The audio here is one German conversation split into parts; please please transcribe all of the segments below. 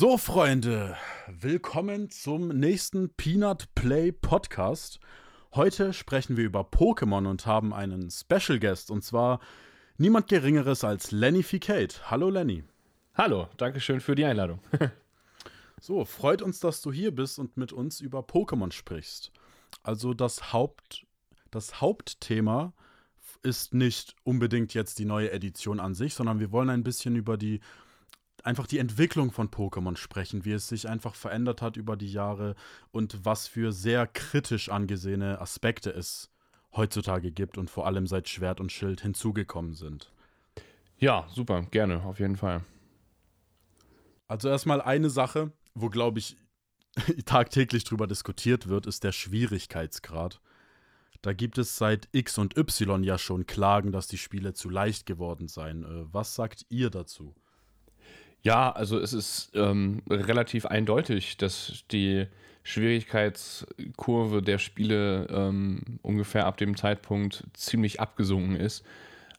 So, Freunde, willkommen zum nächsten Peanut Play Podcast. Heute sprechen wir über Pokémon und haben einen Special Guest und zwar niemand Geringeres als Lenny Ficate. Hallo, Lenny. Hallo, danke schön für die Einladung. so, freut uns, dass du hier bist und mit uns über Pokémon sprichst. Also, das, Haupt, das Hauptthema ist nicht unbedingt jetzt die neue Edition an sich, sondern wir wollen ein bisschen über die einfach die Entwicklung von Pokémon sprechen, wie es sich einfach verändert hat über die Jahre und was für sehr kritisch angesehene Aspekte es heutzutage gibt und vor allem seit Schwert und Schild hinzugekommen sind. Ja, super, gerne, auf jeden Fall. Also erstmal eine Sache, wo glaube ich tagtäglich drüber diskutiert wird, ist der Schwierigkeitsgrad. Da gibt es seit X und Y ja schon Klagen, dass die Spiele zu leicht geworden seien. Äh, was sagt ihr dazu? Ja, also es ist ähm, relativ eindeutig, dass die Schwierigkeitskurve der Spiele ähm, ungefähr ab dem Zeitpunkt ziemlich abgesunken ist.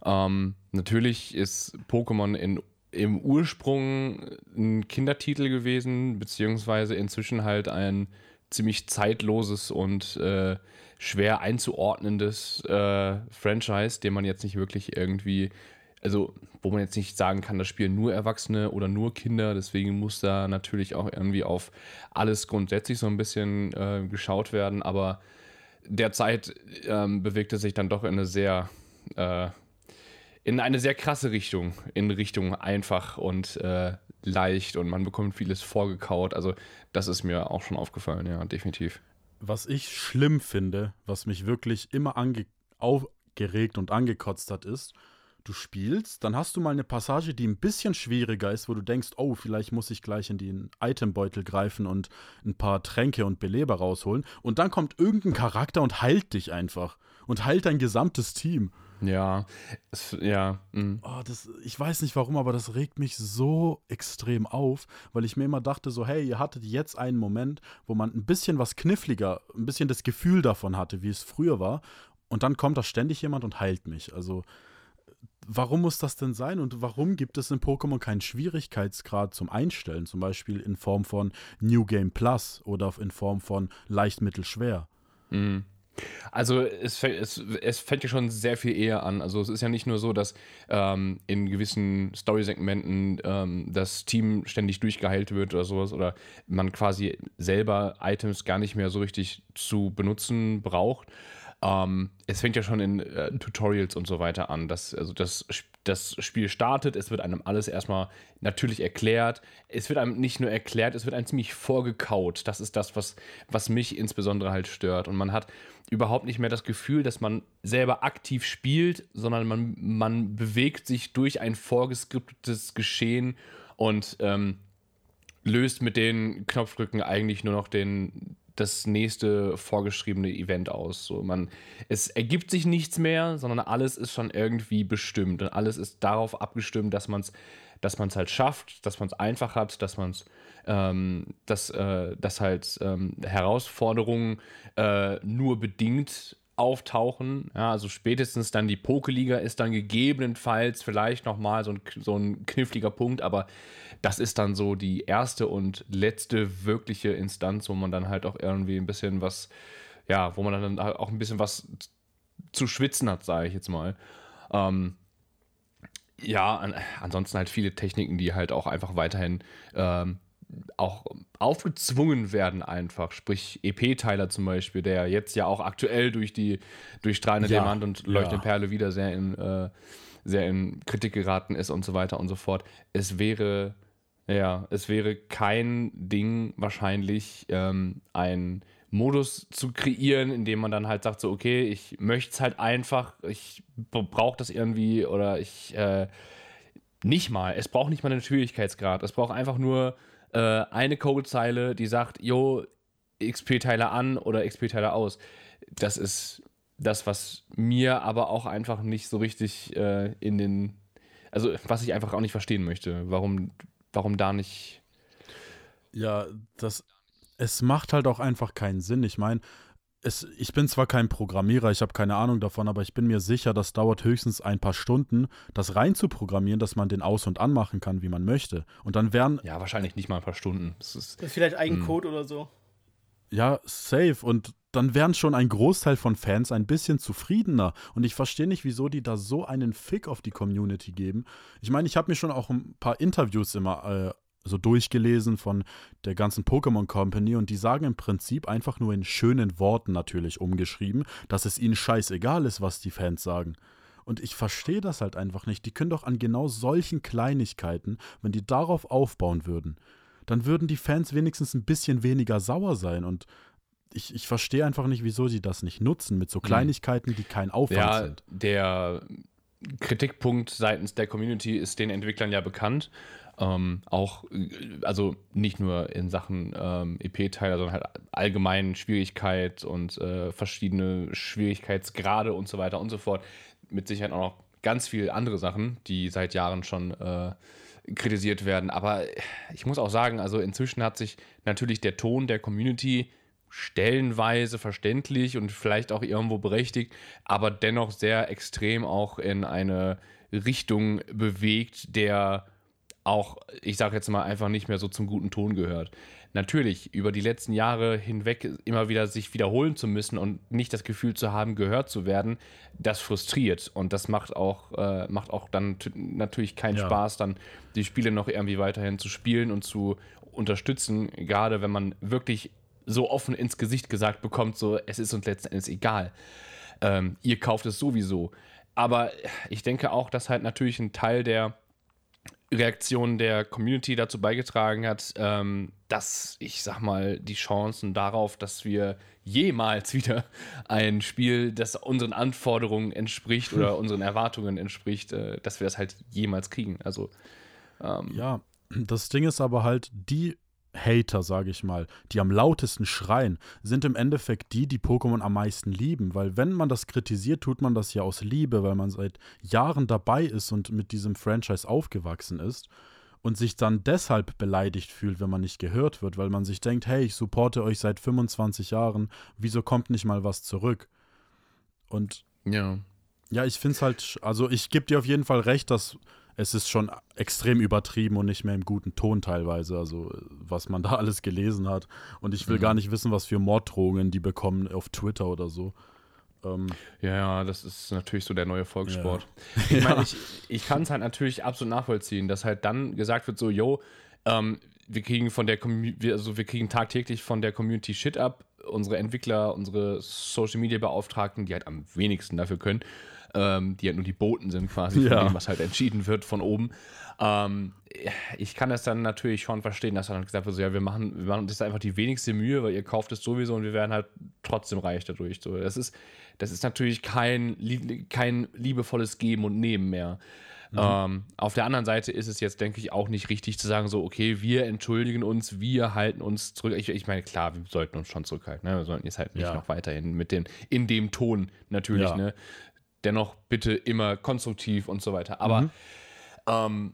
Ähm, natürlich ist Pokémon in, im Ursprung ein Kindertitel gewesen, beziehungsweise inzwischen halt ein ziemlich zeitloses und äh, schwer einzuordnendes äh, Franchise, den man jetzt nicht wirklich irgendwie also wo man jetzt nicht sagen kann, das spielen nur Erwachsene oder nur Kinder, deswegen muss da natürlich auch irgendwie auf alles grundsätzlich so ein bisschen äh, geschaut werden, aber derzeit ähm, bewegt es sich dann doch in eine sehr äh, in eine sehr krasse Richtung, in Richtung einfach und äh, leicht und man bekommt vieles vorgekaut. Also das ist mir auch schon aufgefallen, ja, definitiv. Was ich schlimm finde, was mich wirklich immer aufgeregt und angekotzt hat, ist, du spielst, dann hast du mal eine Passage, die ein bisschen schwieriger ist, wo du denkst, oh, vielleicht muss ich gleich in den Itembeutel greifen und ein paar Tränke und Beleber rausholen. Und dann kommt irgendein Charakter und heilt dich einfach. Und heilt dein gesamtes Team. Ja, es, ja. Mhm. Oh, das, ich weiß nicht warum, aber das regt mich so extrem auf, weil ich mir immer dachte, so, hey, ihr hattet jetzt einen Moment, wo man ein bisschen was kniffliger, ein bisschen das Gefühl davon hatte, wie es früher war. Und dann kommt da ständig jemand und heilt mich. Also, warum muss das denn sein und warum gibt es in Pokémon keinen Schwierigkeitsgrad zum Einstellen, zum Beispiel in Form von New Game Plus oder in Form von leicht, mittel, schwer? Mhm. Also es, es, es fängt ja schon sehr viel eher an. Also es ist ja nicht nur so, dass ähm, in gewissen Story-Segmenten ähm, das Team ständig durchgeheilt wird oder sowas oder man quasi selber Items gar nicht mehr so richtig zu benutzen braucht, ähm, es fängt ja schon in äh, Tutorials und so weiter an, dass also das, das Spiel startet, es wird einem alles erstmal natürlich erklärt. Es wird einem nicht nur erklärt, es wird einem ziemlich vorgekaut. Das ist das, was, was mich insbesondere halt stört. Und man hat überhaupt nicht mehr das Gefühl, dass man selber aktiv spielt, sondern man, man bewegt sich durch ein vorgeskriptetes Geschehen und ähm, löst mit den Knopfdrücken eigentlich nur noch den, das nächste vorgeschriebene Event aus. So, man, es ergibt sich nichts mehr, sondern alles ist schon irgendwie bestimmt und alles ist darauf abgestimmt, dass man es dass man es halt schafft, dass man es einfach hat, dass man es, ähm, dass, äh, dass halt ähm, Herausforderungen äh, nur bedingt auftauchen. Ja, also spätestens dann die Pokeliga ist dann gegebenenfalls vielleicht nochmal so ein, so ein kniffliger Punkt, aber das ist dann so die erste und letzte wirkliche Instanz, wo man dann halt auch irgendwie ein bisschen was, ja, wo man dann halt auch ein bisschen was zu schwitzen hat, sage ich jetzt mal. Ähm, ja, an, ansonsten halt viele Techniken, die halt auch einfach weiterhin ähm, auch aufgezwungen werden einfach. Sprich EP-Teiler zum Beispiel, der jetzt ja auch aktuell durch die durch strahlende ja, Diamant und leuchtende ja. Perle wieder sehr in, äh, sehr in Kritik geraten ist und so weiter und so fort. Es wäre, ja, es wäre kein Ding wahrscheinlich, ähm, ein Modus zu kreieren, in dem man dann halt sagt, so, okay, ich möchte es halt einfach, ich brauche das irgendwie oder ich äh, nicht mal, es braucht nicht mal einen Schwierigkeitsgrad, es braucht einfach nur äh, eine Codezeile, die sagt, jo, XP-Teile an oder XP-Teile aus. Das ist das, was mir aber auch einfach nicht so richtig äh, in den, also was ich einfach auch nicht verstehen möchte, warum, warum da nicht. Ja, das, es macht halt auch einfach keinen Sinn. Ich meine, es, ich bin zwar kein Programmierer, ich habe keine Ahnung davon, aber ich bin mir sicher, das dauert höchstens ein paar Stunden, das rein zu programmieren, dass man den aus- und anmachen kann, wie man möchte. Und dann werden. Ja, wahrscheinlich nicht mal ein paar Stunden. Das ist, das ist vielleicht ein hm. Code oder so. Ja, safe. Und dann wären schon ein Großteil von Fans ein bisschen zufriedener. Und ich verstehe nicht, wieso die da so einen Fick auf die Community geben. Ich meine, ich habe mir schon auch ein paar Interviews immer äh, so durchgelesen von der ganzen Pokémon Company und die sagen im Prinzip einfach nur in schönen Worten natürlich umgeschrieben, dass es ihnen scheißegal ist, was die Fans sagen. Und ich verstehe das halt einfach nicht. Die können doch an genau solchen Kleinigkeiten, wenn die darauf aufbauen würden, dann würden die Fans wenigstens ein bisschen weniger sauer sein und ich, ich verstehe einfach nicht, wieso sie das nicht nutzen mit so hm. Kleinigkeiten, die kein Aufwand ja, sind. Der Kritikpunkt seitens der Community ist den Entwicklern ja bekannt. Ähm, auch, also nicht nur in Sachen ähm, EP-Teile, sondern halt allgemein Schwierigkeit und äh, verschiedene Schwierigkeitsgrade und so weiter und so fort. Mit Sicherheit auch noch ganz viele andere Sachen, die seit Jahren schon äh, kritisiert werden. Aber ich muss auch sagen, also inzwischen hat sich natürlich der Ton der Community stellenweise verständlich und vielleicht auch irgendwo berechtigt, aber dennoch sehr extrem auch in eine Richtung bewegt, der auch, ich sage jetzt mal, einfach nicht mehr so zum guten Ton gehört. Natürlich, über die letzten Jahre hinweg immer wieder sich wiederholen zu müssen und nicht das Gefühl zu haben, gehört zu werden, das frustriert. Und das macht auch, äh, macht auch dann natürlich keinen ja. Spaß, dann die Spiele noch irgendwie weiterhin zu spielen und zu unterstützen, gerade wenn man wirklich so offen ins Gesicht gesagt bekommt, so es ist uns letzten Endes egal. Ähm, ihr kauft es sowieso. Aber ich denke auch, dass halt natürlich ein Teil der Reaktion der Community dazu beigetragen hat, ähm, dass ich sag mal die Chancen darauf, dass wir jemals wieder ein Spiel, das unseren Anforderungen entspricht oder unseren Erwartungen entspricht, äh, dass wir das halt jemals kriegen. Also ähm, ja, das Ding ist aber halt die Hater, sage ich mal, die am lautesten schreien, sind im Endeffekt die, die Pokémon am meisten lieben. Weil wenn man das kritisiert, tut man das ja aus Liebe, weil man seit Jahren dabei ist und mit diesem Franchise aufgewachsen ist und sich dann deshalb beleidigt fühlt, wenn man nicht gehört wird, weil man sich denkt, hey, ich supporte euch seit 25 Jahren, wieso kommt nicht mal was zurück? Und ja. Ja, ich finde es halt, also ich gebe dir auf jeden Fall recht, dass es ist schon extrem übertrieben und nicht mehr im guten Ton teilweise, also was man da alles gelesen hat. Und ich will mhm. gar nicht wissen, was für Morddrohungen die bekommen auf Twitter oder so. Ähm, ja, ja, das ist natürlich so der neue Volkssport. Ja. Ich meine, ich, ich kann es halt natürlich absolut nachvollziehen, dass halt dann gesagt wird, so, yo, ähm, wir kriegen von der Community, also wir kriegen tagtäglich von der Community Shit ab. Unsere Entwickler, unsere Social Media Beauftragten, die halt am wenigsten dafür können, ähm, die halt nur die Boten sind quasi von dem, was halt entschieden wird von oben. Ähm, ich kann das dann natürlich schon verstehen, dass dann gesagt wird, so, ja, wir machen, wir machen das einfach die wenigste Mühe, weil ihr kauft es sowieso und wir werden halt trotzdem reich dadurch. So, das ist, das ist natürlich kein, kein liebevolles Geben und Nehmen mehr. Mhm. Ähm, auf der anderen Seite ist es jetzt, denke ich, auch nicht richtig zu sagen, so, okay, wir entschuldigen uns, wir halten uns zurück. Ich, ich meine, klar, wir sollten uns schon zurückhalten. Ne? Wir sollten jetzt halt nicht ja. noch weiterhin mit den, in dem Ton natürlich, ja. ne? Dennoch bitte immer konstruktiv und so weiter. Aber mhm. ähm,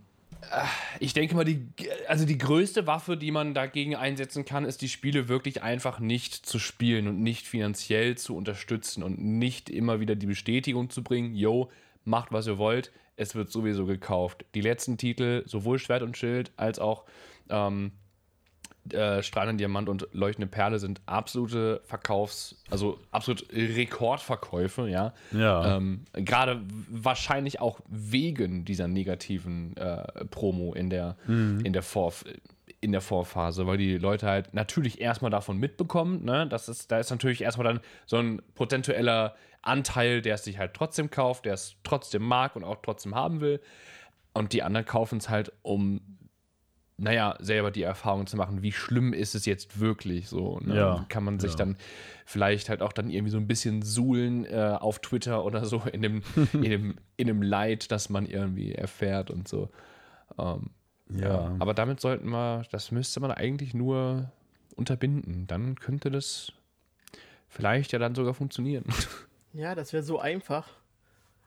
äh, ich denke mal, die, also die größte Waffe, die man dagegen einsetzen kann, ist die Spiele wirklich einfach nicht zu spielen und nicht finanziell zu unterstützen und nicht immer wieder die Bestätigung zu bringen, yo, macht was ihr wollt, es wird sowieso gekauft. Die letzten Titel, sowohl Schwert und Schild als auch ähm, äh, strahlende Diamant und leuchtende Perle sind absolute Verkaufs-, also absolut Rekordverkäufe, ja. Ja. Ähm, Gerade wahrscheinlich auch wegen dieser negativen äh, Promo in der, mhm. in der Vorf in der Vorphase, weil die Leute halt natürlich erstmal davon mitbekommen, ne? Das ist, da ist natürlich erstmal dann so ein prozentueller Anteil, der es sich halt trotzdem kauft, der es trotzdem mag und auch trotzdem haben will. Und die anderen kaufen es halt, um naja, selber die Erfahrung zu machen, wie schlimm ist es jetzt wirklich so. Ne? Ja, Kann man sich ja. dann vielleicht halt auch dann irgendwie so ein bisschen suhlen äh, auf Twitter oder so in dem, in, dem, in dem Leid, das man irgendwie erfährt und so. Ähm, ja. ja. Aber damit sollten wir, das müsste man eigentlich nur unterbinden. Dann könnte das vielleicht ja dann sogar funktionieren. Ja, das wäre so einfach.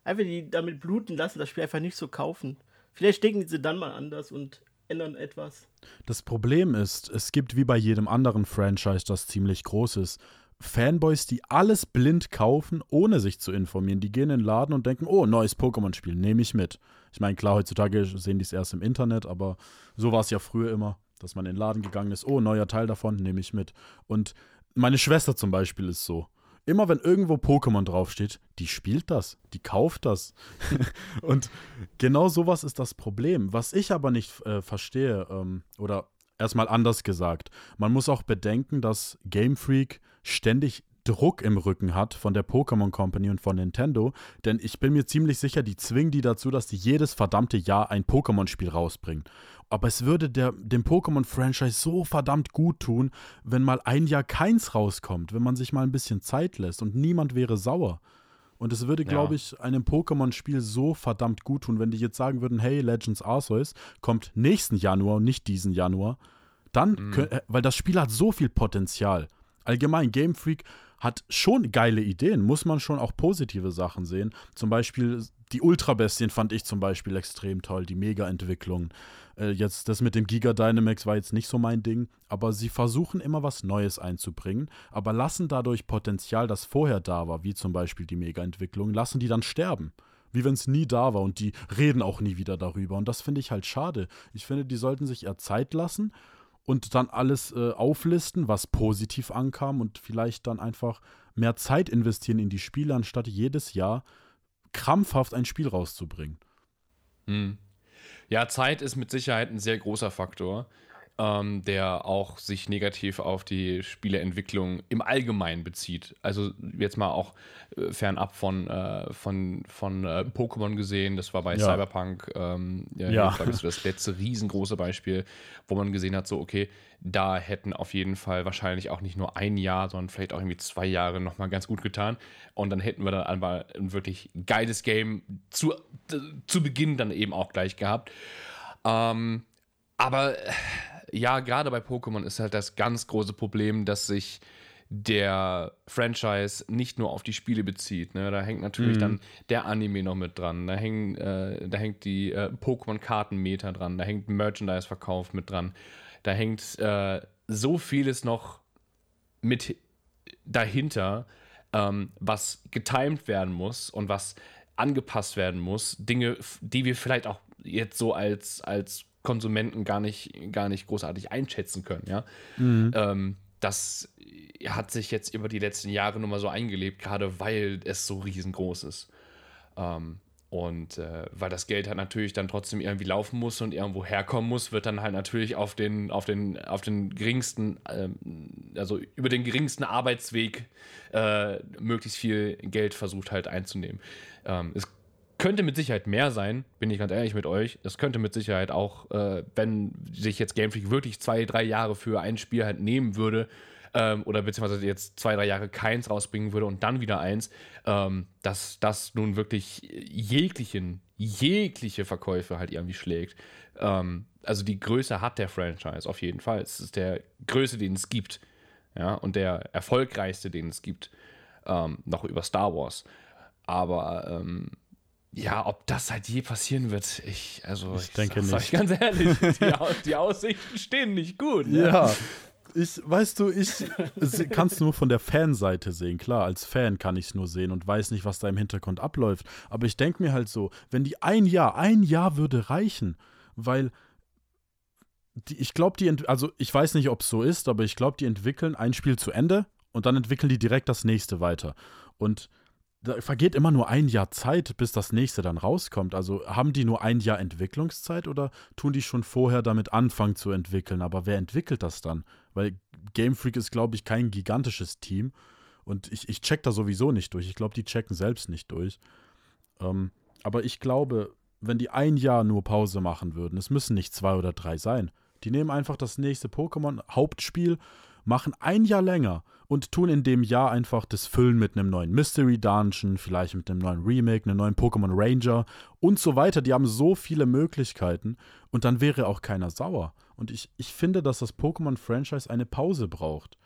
Einfach die damit bluten lassen, das Spiel einfach nicht so kaufen. Vielleicht denken sie dann mal anders und ändern etwas. Das Problem ist, es gibt wie bei jedem anderen Franchise, das ziemlich groß ist, Fanboys, die alles blind kaufen, ohne sich zu informieren. Die gehen in den Laden und denken, oh, neues Pokémon-Spiel, nehme ich mit. Ich meine, klar, heutzutage sehen die es erst im Internet, aber so war es ja früher immer, dass man in den Laden gegangen ist, oh, neuer Teil davon, nehme ich mit. Und meine Schwester zum Beispiel ist so. Immer wenn irgendwo Pokémon draufsteht, die spielt das, die kauft das. und genau sowas ist das Problem. Was ich aber nicht äh, verstehe, ähm, oder erstmal anders gesagt, man muss auch bedenken, dass Game Freak ständig Druck im Rücken hat von der Pokémon Company und von Nintendo, denn ich bin mir ziemlich sicher, die zwingen die dazu, dass die jedes verdammte Jahr ein Pokémon-Spiel rausbringen. Aber es würde der, dem Pokémon-Franchise so verdammt gut tun, wenn mal ein Jahr keins rauskommt, wenn man sich mal ein bisschen Zeit lässt und niemand wäre sauer. Und es würde, glaube ich, einem Pokémon-Spiel so verdammt gut tun, wenn die jetzt sagen würden, hey, Legends Arceus kommt nächsten Januar und nicht diesen Januar. Dann, mhm. können, äh, weil das Spiel hat so viel Potenzial. Allgemein, Game Freak hat schon geile Ideen, muss man schon auch positive Sachen sehen. Zum Beispiel die Ultra-Bestien fand ich zum Beispiel extrem toll, die Mega-Entwicklung. Äh, jetzt das mit dem Giga Dynamax war jetzt nicht so mein Ding, aber sie versuchen immer was Neues einzubringen, aber lassen dadurch Potenzial, das vorher da war, wie zum Beispiel die Mega-Entwicklung, lassen die dann sterben. Wie wenn es nie da war und die reden auch nie wieder darüber. Und das finde ich halt schade. Ich finde, die sollten sich eher Zeit lassen und dann alles äh, auflisten, was positiv ankam und vielleicht dann einfach mehr Zeit investieren in die Spiele, anstatt jedes Jahr krampfhaft ein Spiel rauszubringen. Hm. Ja, Zeit ist mit Sicherheit ein sehr großer Faktor ähm, der auch sich negativ auf die Spieleentwicklung im Allgemeinen bezieht. Also jetzt mal auch äh, fernab von, äh, von, von äh, Pokémon gesehen, das war bei ja. Cyberpunk ähm, ja, ja. das, das letzte riesengroße Beispiel, wo man gesehen hat, so okay, da hätten auf jeden Fall wahrscheinlich auch nicht nur ein Jahr, sondern vielleicht auch irgendwie zwei Jahre nochmal ganz gut getan. Und dann hätten wir dann einmal ein wirklich geiles Game zu, zu Beginn dann eben auch gleich gehabt. Ähm, aber ja, gerade bei Pokémon ist halt das ganz große Problem, dass sich der Franchise nicht nur auf die Spiele bezieht. Ne? Da hängt natürlich mhm. dann der Anime noch mit dran, da, hängen, äh, da hängt die äh, Pokémon-Kartenmeter dran, da hängt Merchandise-Verkauf mit dran, da hängt äh, so vieles noch mit dahinter, ähm, was getimed werden muss und was angepasst werden muss. Dinge, die wir vielleicht auch jetzt so als, als Konsumenten gar nicht, gar nicht großartig einschätzen können, ja. Mhm. Ähm, das hat sich jetzt über die letzten Jahre nur mal so eingelebt, gerade weil es so riesengroß ist. Ähm, und äh, weil das Geld halt natürlich dann trotzdem irgendwie laufen muss und irgendwo herkommen muss, wird dann halt natürlich auf den, auf den, auf den geringsten, ähm, also über den geringsten Arbeitsweg äh, möglichst viel Geld versucht halt einzunehmen. Ähm, es könnte mit Sicherheit mehr sein, bin ich ganz ehrlich mit euch. Es könnte mit Sicherheit auch, äh, wenn sich jetzt Game Freak wirklich zwei, drei Jahre für ein Spiel halt nehmen würde, ähm, oder beziehungsweise jetzt zwei, drei Jahre keins rausbringen würde und dann wieder eins, ähm, dass das nun wirklich jeglichen, jegliche Verkäufe halt irgendwie schlägt. Ähm, also die Größe hat der Franchise auf jeden Fall. Es ist der Größte, den es gibt. Ja, und der erfolgreichste, den es gibt. Ähm, noch über Star Wars. Aber ähm, ja, ob das halt je passieren wird, ich, also ich, ich denke nicht. Ich ganz ehrlich, die, die, Aussichten stehen nicht gut. Ne? Ja. Ich, weißt du, ich kann es nur von der Fanseite sehen. Klar, als Fan kann ich es nur sehen und weiß nicht, was da im Hintergrund abläuft. Aber ich denke mir halt so, wenn die ein Jahr, ein Jahr würde reichen, weil die, ich glaube, die, also ich weiß nicht, ob es so ist, aber ich glaube, die entwickeln ein Spiel zu Ende und dann entwickeln die direkt das nächste weiter. Und da vergeht immer nur ein Jahr Zeit, bis das nächste dann rauskommt. Also haben die nur ein Jahr Entwicklungszeit oder tun die schon vorher damit anfangen zu entwickeln? Aber wer entwickelt das dann? Weil Game Freak ist, glaube ich, kein gigantisches Team. Und ich, ich check da sowieso nicht durch. Ich glaube, die checken selbst nicht durch. Ähm, aber ich glaube, wenn die ein Jahr nur Pause machen würden, es müssen nicht zwei oder drei sein. Die nehmen einfach das nächste Pokémon-Hauptspiel machen ein Jahr länger und tun in dem Jahr einfach das Füllen mit einem neuen Mystery Dungeon, vielleicht mit einem neuen Remake, einem neuen Pokémon Ranger und so weiter. Die haben so viele Möglichkeiten und dann wäre auch keiner sauer. Und ich, ich finde, dass das Pokémon-Franchise eine Pause braucht.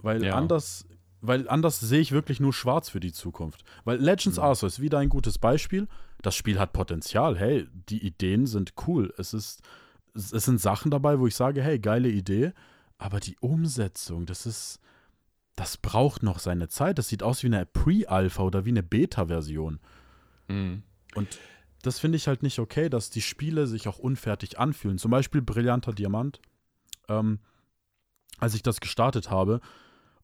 Weil ja. anders, weil anders sehe ich wirklich nur schwarz für die Zukunft. Weil Legends mhm. Arceus ist wieder ein gutes Beispiel. Das Spiel hat Potenzial. Hey, die Ideen sind cool. Es ist, es sind Sachen dabei, wo ich sage, hey, geile Idee. Aber die Umsetzung, das ist. das braucht noch seine Zeit. Das sieht aus wie eine Pre-Alpha oder wie eine Beta-Version. Mhm. Und das finde ich halt nicht okay, dass die Spiele sich auch unfertig anfühlen. Zum Beispiel Brillanter Diamant. Ähm, als ich das gestartet habe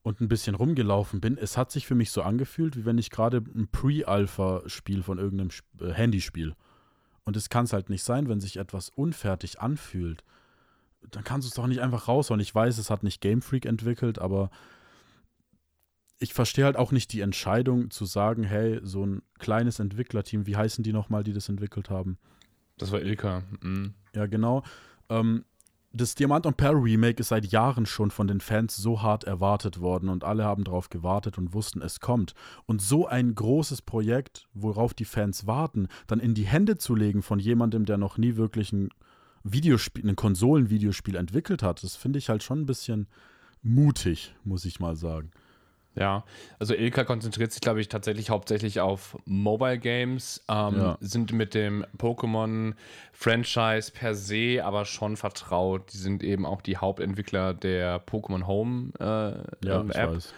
und ein bisschen rumgelaufen bin, es hat sich für mich so angefühlt, wie wenn ich gerade ein Pre-Alpha-Spiel von irgendeinem Sp äh, Handyspiel. Und es kann es halt nicht sein, wenn sich etwas unfertig anfühlt. Dann kannst du es doch nicht einfach raushauen. Ich weiß, es hat nicht Game Freak entwickelt, aber ich verstehe halt auch nicht die Entscheidung zu sagen, hey, so ein kleines Entwicklerteam, wie heißen die nochmal, die das entwickelt haben? Das war Ilka. Mhm. Ja, genau. Ähm, das Diamant und Pearl Remake ist seit Jahren schon von den Fans so hart erwartet worden und alle haben darauf gewartet und wussten, es kommt. Und so ein großes Projekt, worauf die Fans warten, dann in die Hände zu legen von jemandem, der noch nie wirklich ein Videospiel, ein Konsolenvideospiel entwickelt hat, das finde ich halt schon ein bisschen mutig, muss ich mal sagen. Ja, also Ilka konzentriert sich, glaube ich, tatsächlich hauptsächlich auf Mobile Games, ähm, Ja. sind mit dem Pokémon-Franchise per se aber schon vertraut. Die sind eben auch die Hauptentwickler der Pokémon Home äh, Ja, ich weiß.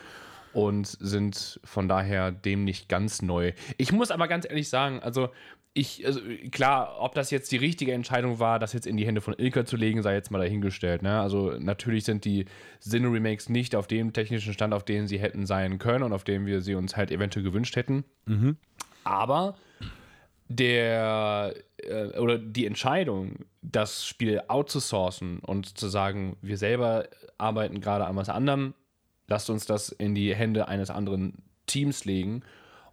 und sind von daher dem nicht ganz neu. Ich muss aber ganz ehrlich sagen, also ich, also klar, ob das jetzt die richtige Entscheidung war, das jetzt in die Hände von Ilka zu legen, sei jetzt mal dahingestellt. Ne? Also natürlich sind die Sinnoh-Remakes nicht auf dem technischen Stand, auf dem sie hätten sein können und auf dem wir sie uns halt eventuell gewünscht hätten. Mhm. Aber der äh, oder die Entscheidung, das Spiel outzusourcen und zu sagen, wir selber arbeiten gerade an was anderem, lasst uns das in die Hände eines anderen Teams legen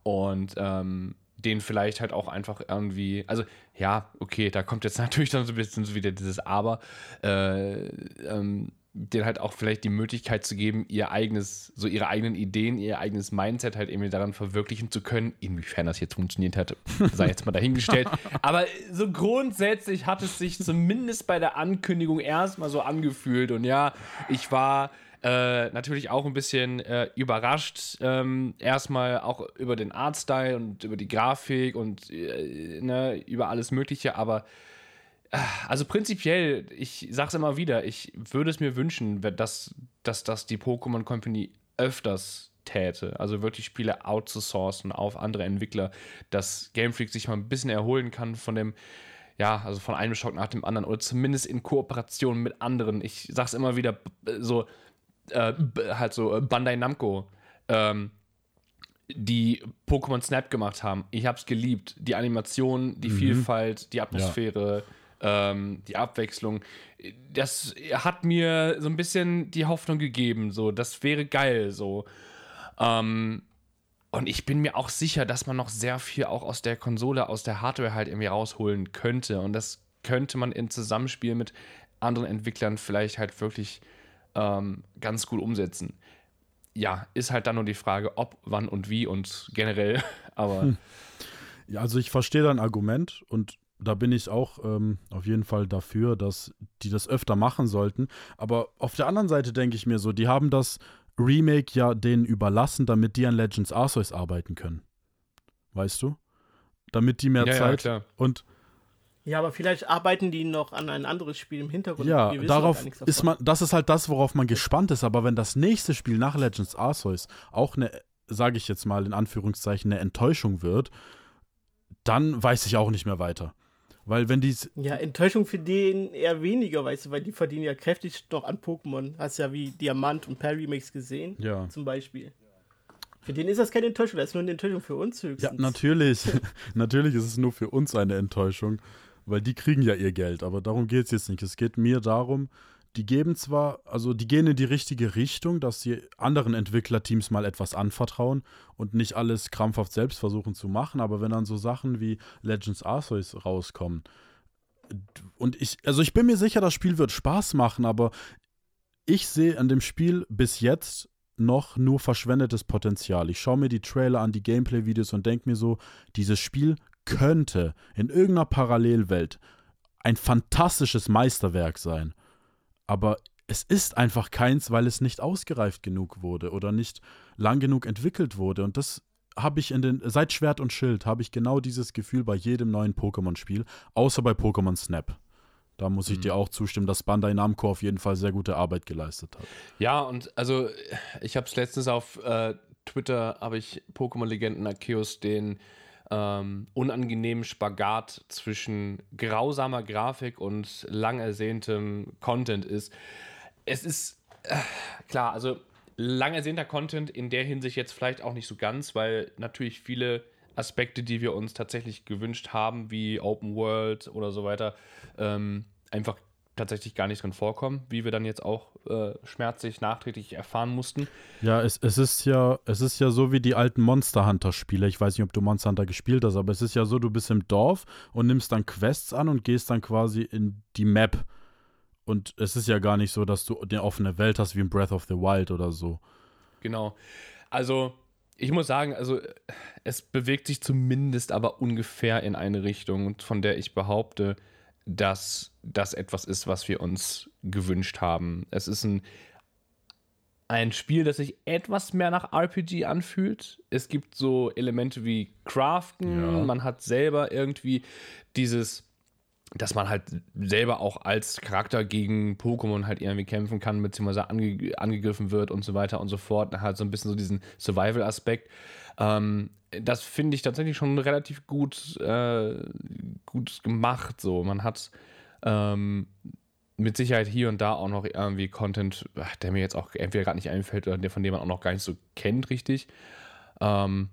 und ähm, den vielleicht halt auch einfach irgendwie, also ja, okay, da kommt jetzt natürlich dann so ein bisschen so wieder dieses Aber, äh, ähm, denen halt auch vielleicht die Möglichkeit zu geben, ihr eigenes, so ihre eigenen Ideen, ihr eigenes Mindset halt irgendwie daran verwirklichen zu können. Inwiefern das jetzt funktioniert hat, sei jetzt mal dahingestellt. Aber so grundsätzlich hat es sich zumindest bei der Ankündigung erstmal so angefühlt. Und ja, ich war äh, natürlich auch ein bisschen äh, überrascht. Ähm, erstmal auch über den Artstyle und über die Grafik und äh, ne, über alles Mögliche, aber äh, also prinzipiell, ich sag's immer wieder, ich würde es mir wünschen, wenn das, dass das die Pokémon Company öfters täte. Also wirklich Spiele outzusourcen auf andere Entwickler, dass Game Freak sich mal ein bisschen erholen kann von dem, ja, also von einem Schock nach dem anderen oder zumindest in Kooperation mit anderen. Ich sag's immer wieder, b- so, äh, halt so äh, Bandai Namco, ähm, die Pokémon Snap gemacht haben. Ich hab's geliebt. Die Animation, die Vielfalt, die Atmosphäre, ähm, die Abwechslung. Das hat mir so ein bisschen die Hoffnung gegeben, so, das wäre geil, so. Ähm, und ich bin mir auch sicher, dass man noch sehr viel auch aus der Konsole, aus der Hardware halt irgendwie rausholen könnte. Und das könnte man im Zusammenspiel mit anderen Entwicklern vielleicht halt wirklich ähm, ganz gut umsetzen. Ja, ist halt dann nur die Frage, ob, wann und wie und generell. Aber Ja, also ich verstehe dein Argument und da bin ich auch ähm, auf jeden Fall dafür, dass die das öfter machen sollten. Aber auf der anderen Seite denke ich mir so, die haben das Remake ja denen überlassen, damit die an Legends Arceus arbeiten können. Weißt du? Damit die mehr ja, ja, Zeit klar. und Ja, aber vielleicht arbeiten die noch an ein anderes Spiel im Hintergrund. ja, darauf ist man, das ist halt das, worauf man gespannt ist. Aber wenn das nächste Spiel nach Legends Arceus auch eine, sage ich jetzt mal in Anführungszeichen, eine Enttäuschung wird, dann weiß ich auch nicht mehr weiter. Weil wenn die Ja, Enttäuschung für den eher weniger, weißt du, weil die verdienen ja kräftig noch an Pokémon. Hast ja wie Diamant und Perry Remakes gesehen, Ja. zum Beispiel. Für den ist das keine Enttäuschung, das ist nur eine Enttäuschung für uns Ja, höchstens. natürlich. natürlich ist es nur für uns eine Enttäuschung, weil die kriegen ja ihr Geld. Aber darum geht es jetzt nicht. Es geht mir darum, die geben zwar, also die gehen in die richtige Richtung, dass sie anderen Entwicklerteams mal etwas anvertrauen und nicht alles krampfhaft selbst versuchen zu machen, aber wenn dann so Sachen wie Legends Arceus rauskommen und ich, also ich bin mir sicher, das Spiel wird Spaß machen, aber ich sehe an dem Spiel bis jetzt noch nur verschwendetes Potenzial. Ich schaue mir die Trailer an, die Gameplay-Videos und denke mir so, dieses Spiel könnte in irgendeiner Parallelwelt ein fantastisches Meisterwerk sein. Aber es ist einfach keins, weil es nicht ausgereift genug wurde oder nicht lang genug entwickelt wurde. Und das habe ich in den, seit Schwert und Schild habe ich genau dieses Gefühl bei jedem neuen Pokémon-Spiel, außer bei Pokémon Snap. Da muss ich dir auch zustimmen, dass Bandai Namco auf jeden Fall sehr gute Arbeit geleistet hat. Ja, und also ich habe es letztens auf äh, Twitter, habe ich Pokémon-Legenden Arceus den ähm, unangenehmen Spagat zwischen grausamer Grafik und lang ersehntem Content ist. Es ist äh, klar, also lang ersehnter Content in der Hinsicht jetzt vielleicht auch nicht so ganz, weil natürlich viele Aspekte, die wir uns tatsächlich gewünscht haben, wie Open World oder so weiter, ähm, einfach tatsächlich gar nicht drin vorkommen, wie wir dann jetzt auch äh, schmerzlich nachträglich erfahren mussten. Ja, es, es ist ja, es ist ja so wie die alten Monster Hunter-Spiele. Ich weiß nicht, ob du Monster Hunter gespielt hast, aber es ist ja so, du bist im Dorf und nimmst dann Quests an und gehst dann quasi in die Map. Und es ist ja gar nicht so, dass du eine offene Welt hast wie in Breath of the Wild oder so. Genau. Also, ich muss sagen, also es bewegt sich zumindest aber ungefähr in eine Richtung, von der ich behaupte, dass das etwas ist, was wir uns gewünscht haben. Es ist ein, ein Spiel, das sich etwas mehr nach RPG anfühlt. Es gibt so Elemente wie Craften, Ja. man hat selber irgendwie dieses dass man halt selber auch als Charakter gegen Pokémon halt irgendwie kämpfen kann, beziehungsweise ange angegriffen wird und so weiter und so fort. Halt so ein bisschen so diesen Survival-Aspekt. Ähm, das finde ich tatsächlich schon relativ gut, äh, gut gemacht. So, man hat ähm, mit Sicherheit hier und da auch noch irgendwie Content, der mir jetzt auch entweder gerade nicht einfällt oder der, von dem man auch noch gar nicht so kennt, richtig. Ähm,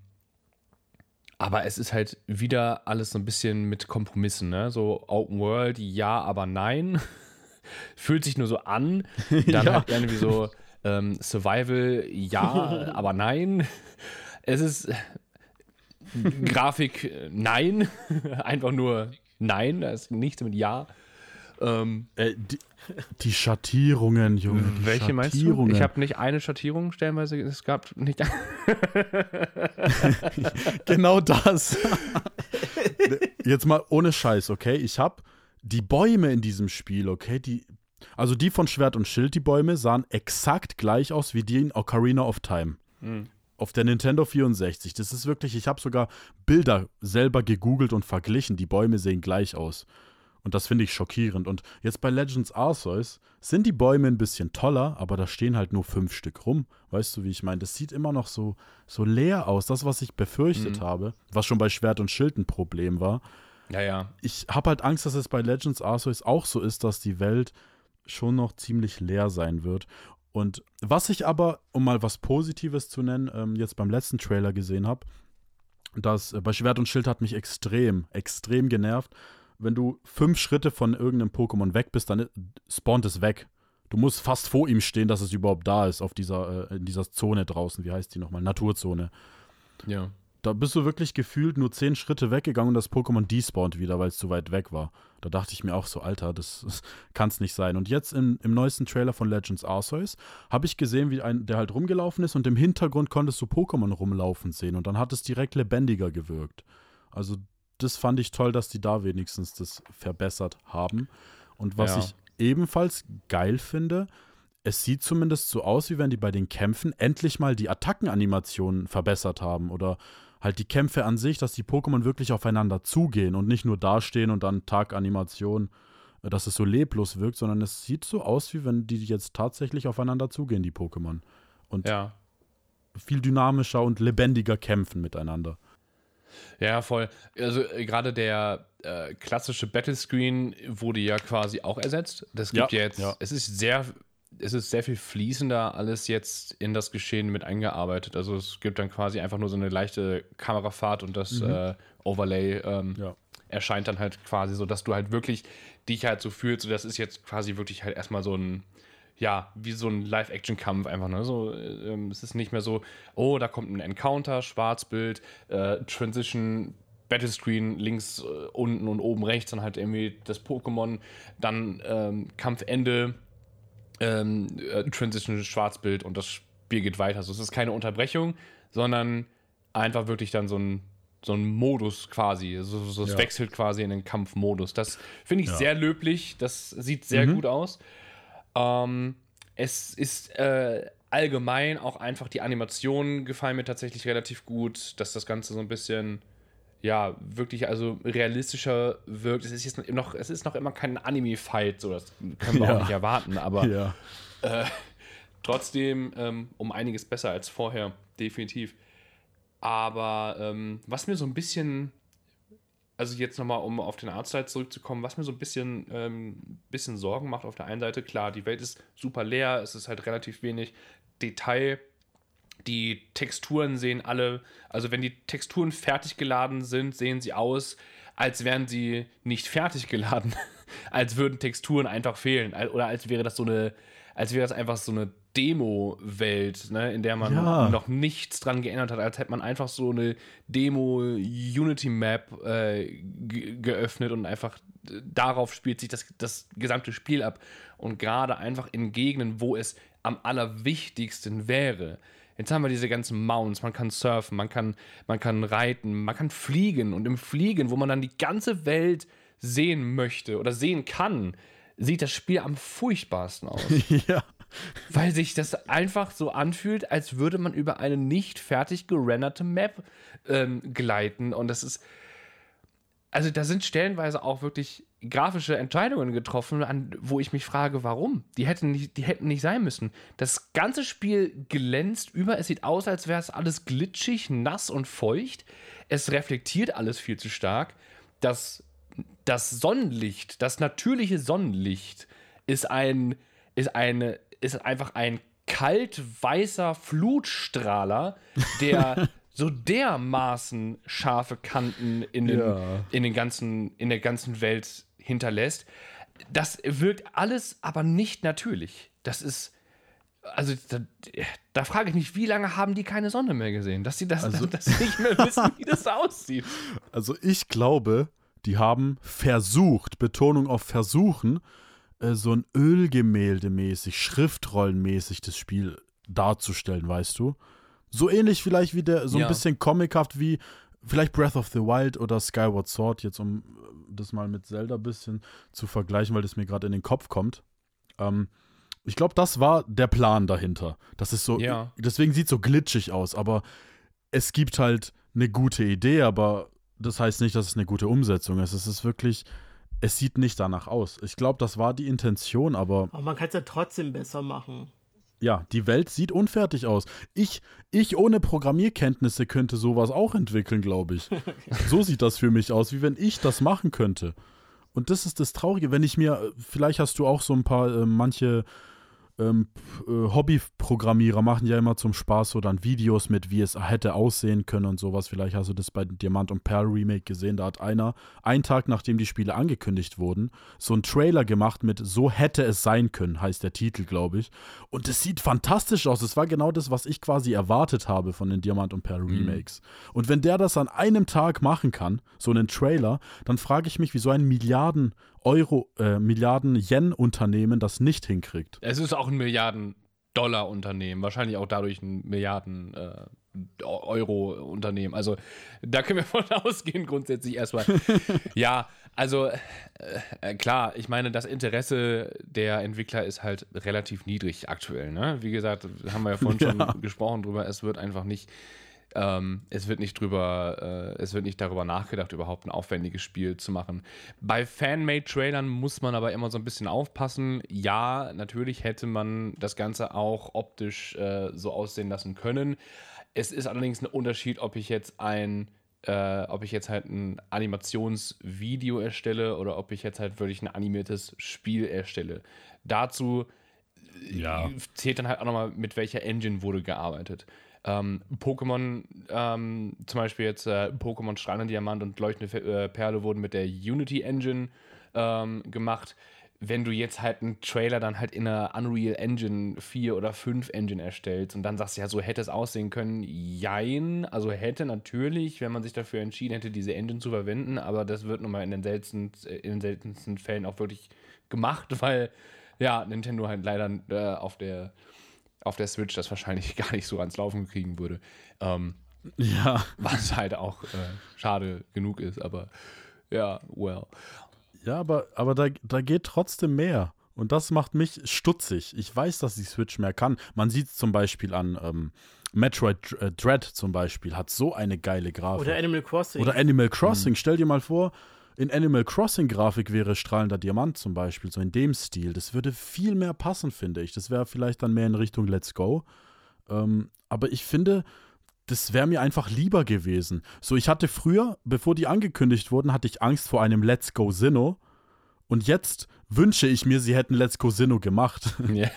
aber es ist halt wieder alles so ein bisschen mit Kompromissen, ne? So Open World, ja, aber nein. Fühlt sich nur so an. Dann Ja. halt irgendwie so ähm, Survival, ja, aber nein. Es ist Grafik, äh, nein. Einfach nur nein. Da ist nichts mit ja. Ähm, Äh, die, die Schattierungen, Junge. Die welche meinst du? Schattierungen. Ich habe nicht eine Schattierung stellenweise. Es gab nicht. Genau das. Jetzt mal ohne Scheiß, okay? Ich habe die Bäume in diesem Spiel, okay? Die, also die von Schwert und Schild, die Bäume, sahen exakt gleich aus wie die in Ocarina of Time. Auf der Nintendo 64. Das ist wirklich, ich habe sogar Bilder selber gegoogelt und verglichen. Die Bäume sehen gleich aus. Und das finde ich schockierend. Und jetzt bei Legends Arceus sind die Bäume ein bisschen toller, aber da stehen halt nur fünf Stück rum. Weißt du, wie ich meine? Das sieht immer noch so, so leer aus. Das, was ich befürchtet habe, was schon bei Schwert und Schild ein Problem war. Ja, ja. Ich habe halt Angst, dass es bei Legends Arceus auch so ist, dass die Welt schon noch ziemlich leer sein wird. Und was ich aber, um mal was Positives zu nennen, ähm, jetzt beim letzten Trailer gesehen habe, dass äh, bei Schwert und Schild hat mich extrem, extrem genervt. Wenn du fünf Schritte von irgendeinem Pokémon weg bist, dann spawnt es weg. Du musst fast vor ihm stehen, dass es überhaupt da ist, auf dieser, äh, in dieser Zone draußen. Wie heißt die nochmal? Naturzone. Ja. Da bist du wirklich gefühlt nur zehn Schritte weggegangen und das Pokémon despawnt wieder, weil es zu weit weg war. Da dachte ich mir auch so, Alter, das, das kann es nicht sein. Und jetzt im, im neuesten Trailer von Legends Arceus habe ich gesehen, wie ein, der halt rumgelaufen ist und im Hintergrund konntest du Pokémon rumlaufen sehen und dann hat es direkt lebendiger gewirkt. Also das fand ich toll, dass die da wenigstens das verbessert haben. Und was Ja. ich ebenfalls geil finde, es sieht zumindest so aus, wie wenn die bei den Kämpfen endlich mal die Attackenanimationen verbessert haben oder halt die Kämpfe an sich, dass die Pokémon wirklich aufeinander zugehen und nicht nur dastehen und dann Taganimation, äh, dass es so leblos wirkt, sondern es sieht so aus, wie wenn die jetzt tatsächlich aufeinander zugehen, die Pokémon. Und Ja. viel dynamischer und lebendiger kämpfen miteinander. Ja, voll. Also äh, gerade der äh, klassische Battlescreen wurde ja quasi auch ersetzt. Das gibt Ja, ja, jetzt, ja. es ist sehr, es ist sehr viel fließender alles jetzt in das Geschehen mit eingearbeitet. Also es gibt dann quasi einfach nur so eine leichte Kamerafahrt und das äh, Overlay ähm, Mhm. Ja. erscheint dann halt quasi so, dass du halt wirklich dich halt so fühlst, so das ist jetzt quasi wirklich halt erstmal so ein ja, wie so ein Live-Action-Kampf einfach. Ne? So, ähm, es ist nicht mehr so, oh, da kommt ein Encounter, Schwarzbild, äh, Transition, Battlescreen links, äh, unten und oben rechts, dann halt irgendwie das Pokémon, dann ähm, Kampfende, ähm, äh, Transition, Schwarzbild und das Spiel geht weiter. Also es ist keine Unterbrechung, sondern einfach wirklich dann so ein so ein Modus quasi. So, so, es Ja. wechselt quasi in den Kampfmodus. Das finde ich Ja. sehr löblich. Das sieht sehr gut aus. Ähm, es ist äh, allgemein auch einfach die Animationen gefallen mir tatsächlich relativ gut, dass das Ganze so ein bisschen ja, wirklich also realistischer wirkt. Es ist jetzt noch, es ist noch immer kein Anime-Fight, so das können wir Ja. auch nicht erwarten, aber Ja. trotzdem ähm, um einiges besser als vorher, definitiv. Aber ähm, was mir so ein bisschen, also jetzt nochmal, um auf den Artstyle zurückzukommen, was mir so ein bisschen, ähm, bisschen Sorgen macht auf der einen Seite, klar, die Welt ist super leer, es ist halt relativ wenig Detail. Die Texturen sehen alle, also wenn die Texturen fertig geladen sind, sehen sie aus, als wären sie nicht fertig geladen. als würden Texturen einfach fehlen. Oder als wäre das so eine, als wäre das einfach so eine Demo-Welt, ne, in der man Ja. noch nichts dran geändert hat, als hätte man einfach so eine Demo-Unity-Map äh, ge- geöffnet und einfach äh, darauf spielt sich das, das gesamte Spiel ab. Und gerade einfach in Gegenden, wo es am allerwichtigsten wäre. Jetzt haben wir diese ganzen Mounts, man kann surfen, man kann, man kann reiten, man kann fliegen. Und im Fliegen, wo man dann die ganze Welt sehen möchte oder sehen kann, sieht das Spiel am furchtbarsten aus ja. weil sich das einfach so anfühlt, als würde man über eine nicht fertig gerenderte Map ähm, gleiten. Und das ist. Also, da sind stellenweise auch wirklich grafische Entscheidungen getroffen, an, wo ich mich frage, warum? Die hätten, nicht, die hätten nicht sein müssen. Das ganze Spiel glänzt über. Es sieht aus, als wäre es alles glitschig, nass und feucht. Es reflektiert alles viel zu stark. Das das Sonnenlicht, das natürliche Sonnenlicht ist ein, ist eine, ist einfach ein kalt weißer Flutstrahler, der so dermaßen scharfe Kanten in, den, Ja. in, den ganzen, in der ganzen Welt hinterlässt. Das wirkt alles aber nicht natürlich. Das ist. Also, da, da frage ich mich, wie lange haben die keine Sonne mehr gesehen, dass sie das, Also- dass sie nicht mehr wissen, wie das aussieht. Also ich glaube, die haben versucht, Betonung auf versuchen, äh, so ein Ölgemälde-mäßig, Schriftrollenmäßig das Spiel darzustellen, weißt du? So ähnlich vielleicht wie der, so Ja. ein bisschen comichaft wie vielleicht Breath of the Wild oder Skyward Sword, jetzt um äh, das mal mit Zelda ein bisschen zu vergleichen, weil das mir gerade in den Kopf kommt. Ähm, ich glaube, das war der Plan dahinter. Das ist so, Ja. deswegen sieht so glitschig aus, aber es gibt halt eine gute Idee, aber das heißt nicht, dass es eine gute Umsetzung ist. Es ist wirklich, es sieht nicht danach aus. Ich glaube, das war die Intention, aber Aber man kann es ja trotzdem besser machen. Ja, die Welt sieht unfertig aus. Ich, ich ohne Programmierkenntnisse könnte sowas auch entwickeln, glaube ich. so sieht das für mich aus, wie wenn ich das machen könnte. Und das ist das Traurige, wenn ich mir, vielleicht hast du auch so ein paar, äh, manche ähm, äh, Hobbyprogrammierer machen ja immer zum Spaß so dann Videos mit, wie es hätte aussehen können und sowas. Vielleicht hast du das bei Diamant und Pearl Remake gesehen. Da hat einer, einen Tag nachdem die Spiele angekündigt wurden, so einen Trailer gemacht mit So hätte es sein können, heißt der Titel, glaube ich. Und es sieht fantastisch aus. Es war genau das, was ich quasi erwartet habe von den Diamant und Pearl Remakes. Und wenn der das an einem Tag machen kann, so einen Trailer, dann frage ich mich, wieso ein Milliarden Euro, äh, Milliarden Yen-Unternehmen das nicht hinkriegt. Es ist auch ein Milliarden-Dollar-Unternehmen, wahrscheinlich auch dadurch ein Milliarden-Euro-Unternehmen. also da können wir von ausgehen, grundsätzlich erstmal. ja, also äh, äh, klar, ich meine, das Interesse der Entwickler ist halt relativ niedrig aktuell. Ne? Wie gesagt, haben wir ja vorhin Ja. schon gesprochen drüber, es wird einfach nicht. Ähm, es wird nicht drüber, äh, es wird nicht darüber nachgedacht, überhaupt ein aufwendiges Spiel zu machen. Bei Fanmade-Trailern muss man aber immer so ein bisschen aufpassen. Ja, natürlich hätte man das Ganze auch optisch äh, so aussehen lassen können. Es ist allerdings ein Unterschied, ob ich jetzt ein äh, ob ich jetzt halt ein Animationsvideo erstelle oder ob ich jetzt halt wirklich ein animiertes Spiel erstelle. Dazu Ja. zählt dann halt auch nochmal, mit welcher Engine wurde gearbeitet. Ähm, Pokémon, ähm, zum Beispiel jetzt äh, Pokémon Strahlender Diamant und Leuchtende äh, Perle wurden mit der Unity Engine ähm, gemacht. Wenn du jetzt halt einen Trailer dann halt in einer Unreal Engine 4 oder 5 Engine erstellst und dann sagst, ja, so hätte es aussehen können, jein, also hätte natürlich, wenn man sich dafür entschieden hätte, diese Engine zu verwenden, aber das wird nun mal in den seltensten, in den seltensten Fällen auch wirklich gemacht, weil ja, Nintendo halt leider äh, auf der auf der Switch das wahrscheinlich gar nicht so ans Laufen kriegen würde. Ähm, Ja. was halt auch äh, schade genug ist, aber ja, well. Ja, aber, aber da, da geht trotzdem mehr. Und das macht mich stutzig. Ich weiß, dass die Switch mehr kann. Man sieht es zum Beispiel an, ähm, Metroid äh, Dread zum Beispiel hat so eine geile Grafik. Oder Animal Crossing. Oder Animal Crossing. Stell dir mal vor, in Animal Crossing Grafik wäre strahlender Diamant zum Beispiel, so in dem Stil. Das würde viel mehr passen, finde ich. Das wäre vielleicht dann mehr in Richtung Let's Go. Ähm, aber ich finde, das wäre mir einfach lieber gewesen. So, ich hatte früher, bevor die angekündigt wurden, hatte ich Angst vor einem Let's Go Sinnoh. Und jetzt wünsche ich mir, sie hätten Let's Go Sinnoh gemacht. Ja.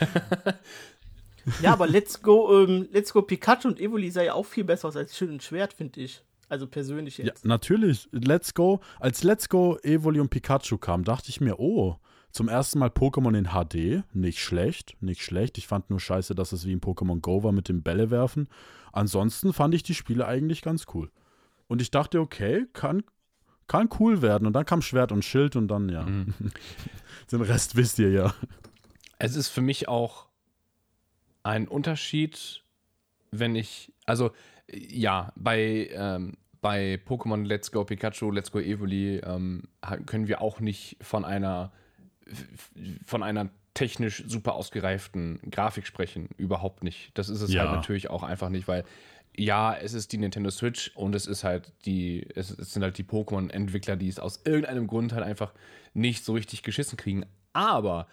ja, aber Let's Go, ähm, Let's Go Pikachu und Evoli sah ja auch viel besser aus als Schild und Schwert, finde ich. Also persönlich ja, jetzt. natürlich. Let's Go, als Let's Go Evoli und Pikachu kam, dachte ich mir, oh, zum ersten Mal Pokémon in HD. Nicht schlecht, nicht schlecht. Ich fand nur scheiße, dass es wie in Pokémon Go war mit dem Bälle werfen. Ansonsten fand ich die Spiele eigentlich ganz cool. Und ich dachte, okay, kann, kann cool werden. Und dann kam Schwert und Schild und dann, ja. Den Rest wisst ihr ja. Es ist für mich auch ein Unterschied, wenn ich, also ja, bei, ähm, bei Pokémon Let's Go Pikachu, Let's Go Evoli ähm, können wir auch nicht von einer von einer technisch super ausgereiften Grafik sprechen. Überhaupt nicht. Das ist es Ja. halt natürlich auch einfach nicht, weil ja, es ist die Nintendo Switch und es ist halt die, es, es sind halt die Pokémon-Entwickler, die es aus irgendeinem Grund halt einfach nicht so richtig geschissen kriegen. Aber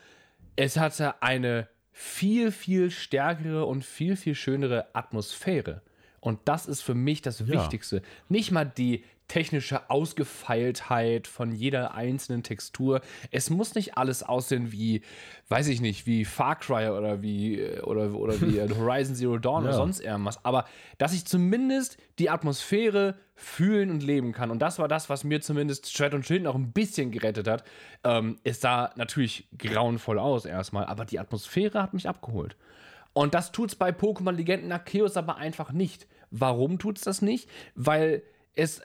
es hatte eine viel, viel stärkere und viel, viel schönere Atmosphäre. Und das ist für mich das Ja. Wichtigste. Nicht mal die technische Ausgefeiltheit von jeder einzelnen Textur. Es muss nicht alles aussehen wie, weiß ich nicht, wie Far Cry oder wie, äh, oder, oder wie Horizon Zero Dawn oder Ja. sonst irgendwas. Aber dass ich zumindest die Atmosphäre fühlen und leben kann. Und das war das, was mir zumindest Schwert und Schild noch ein bisschen gerettet hat. Ähm, es sah natürlich grauenvoll aus erstmal, aber die Atmosphäre hat mich abgeholt. Und das tut's bei Pokémon Legenden Arceus aber einfach nicht. Warum tut's das nicht? Weil es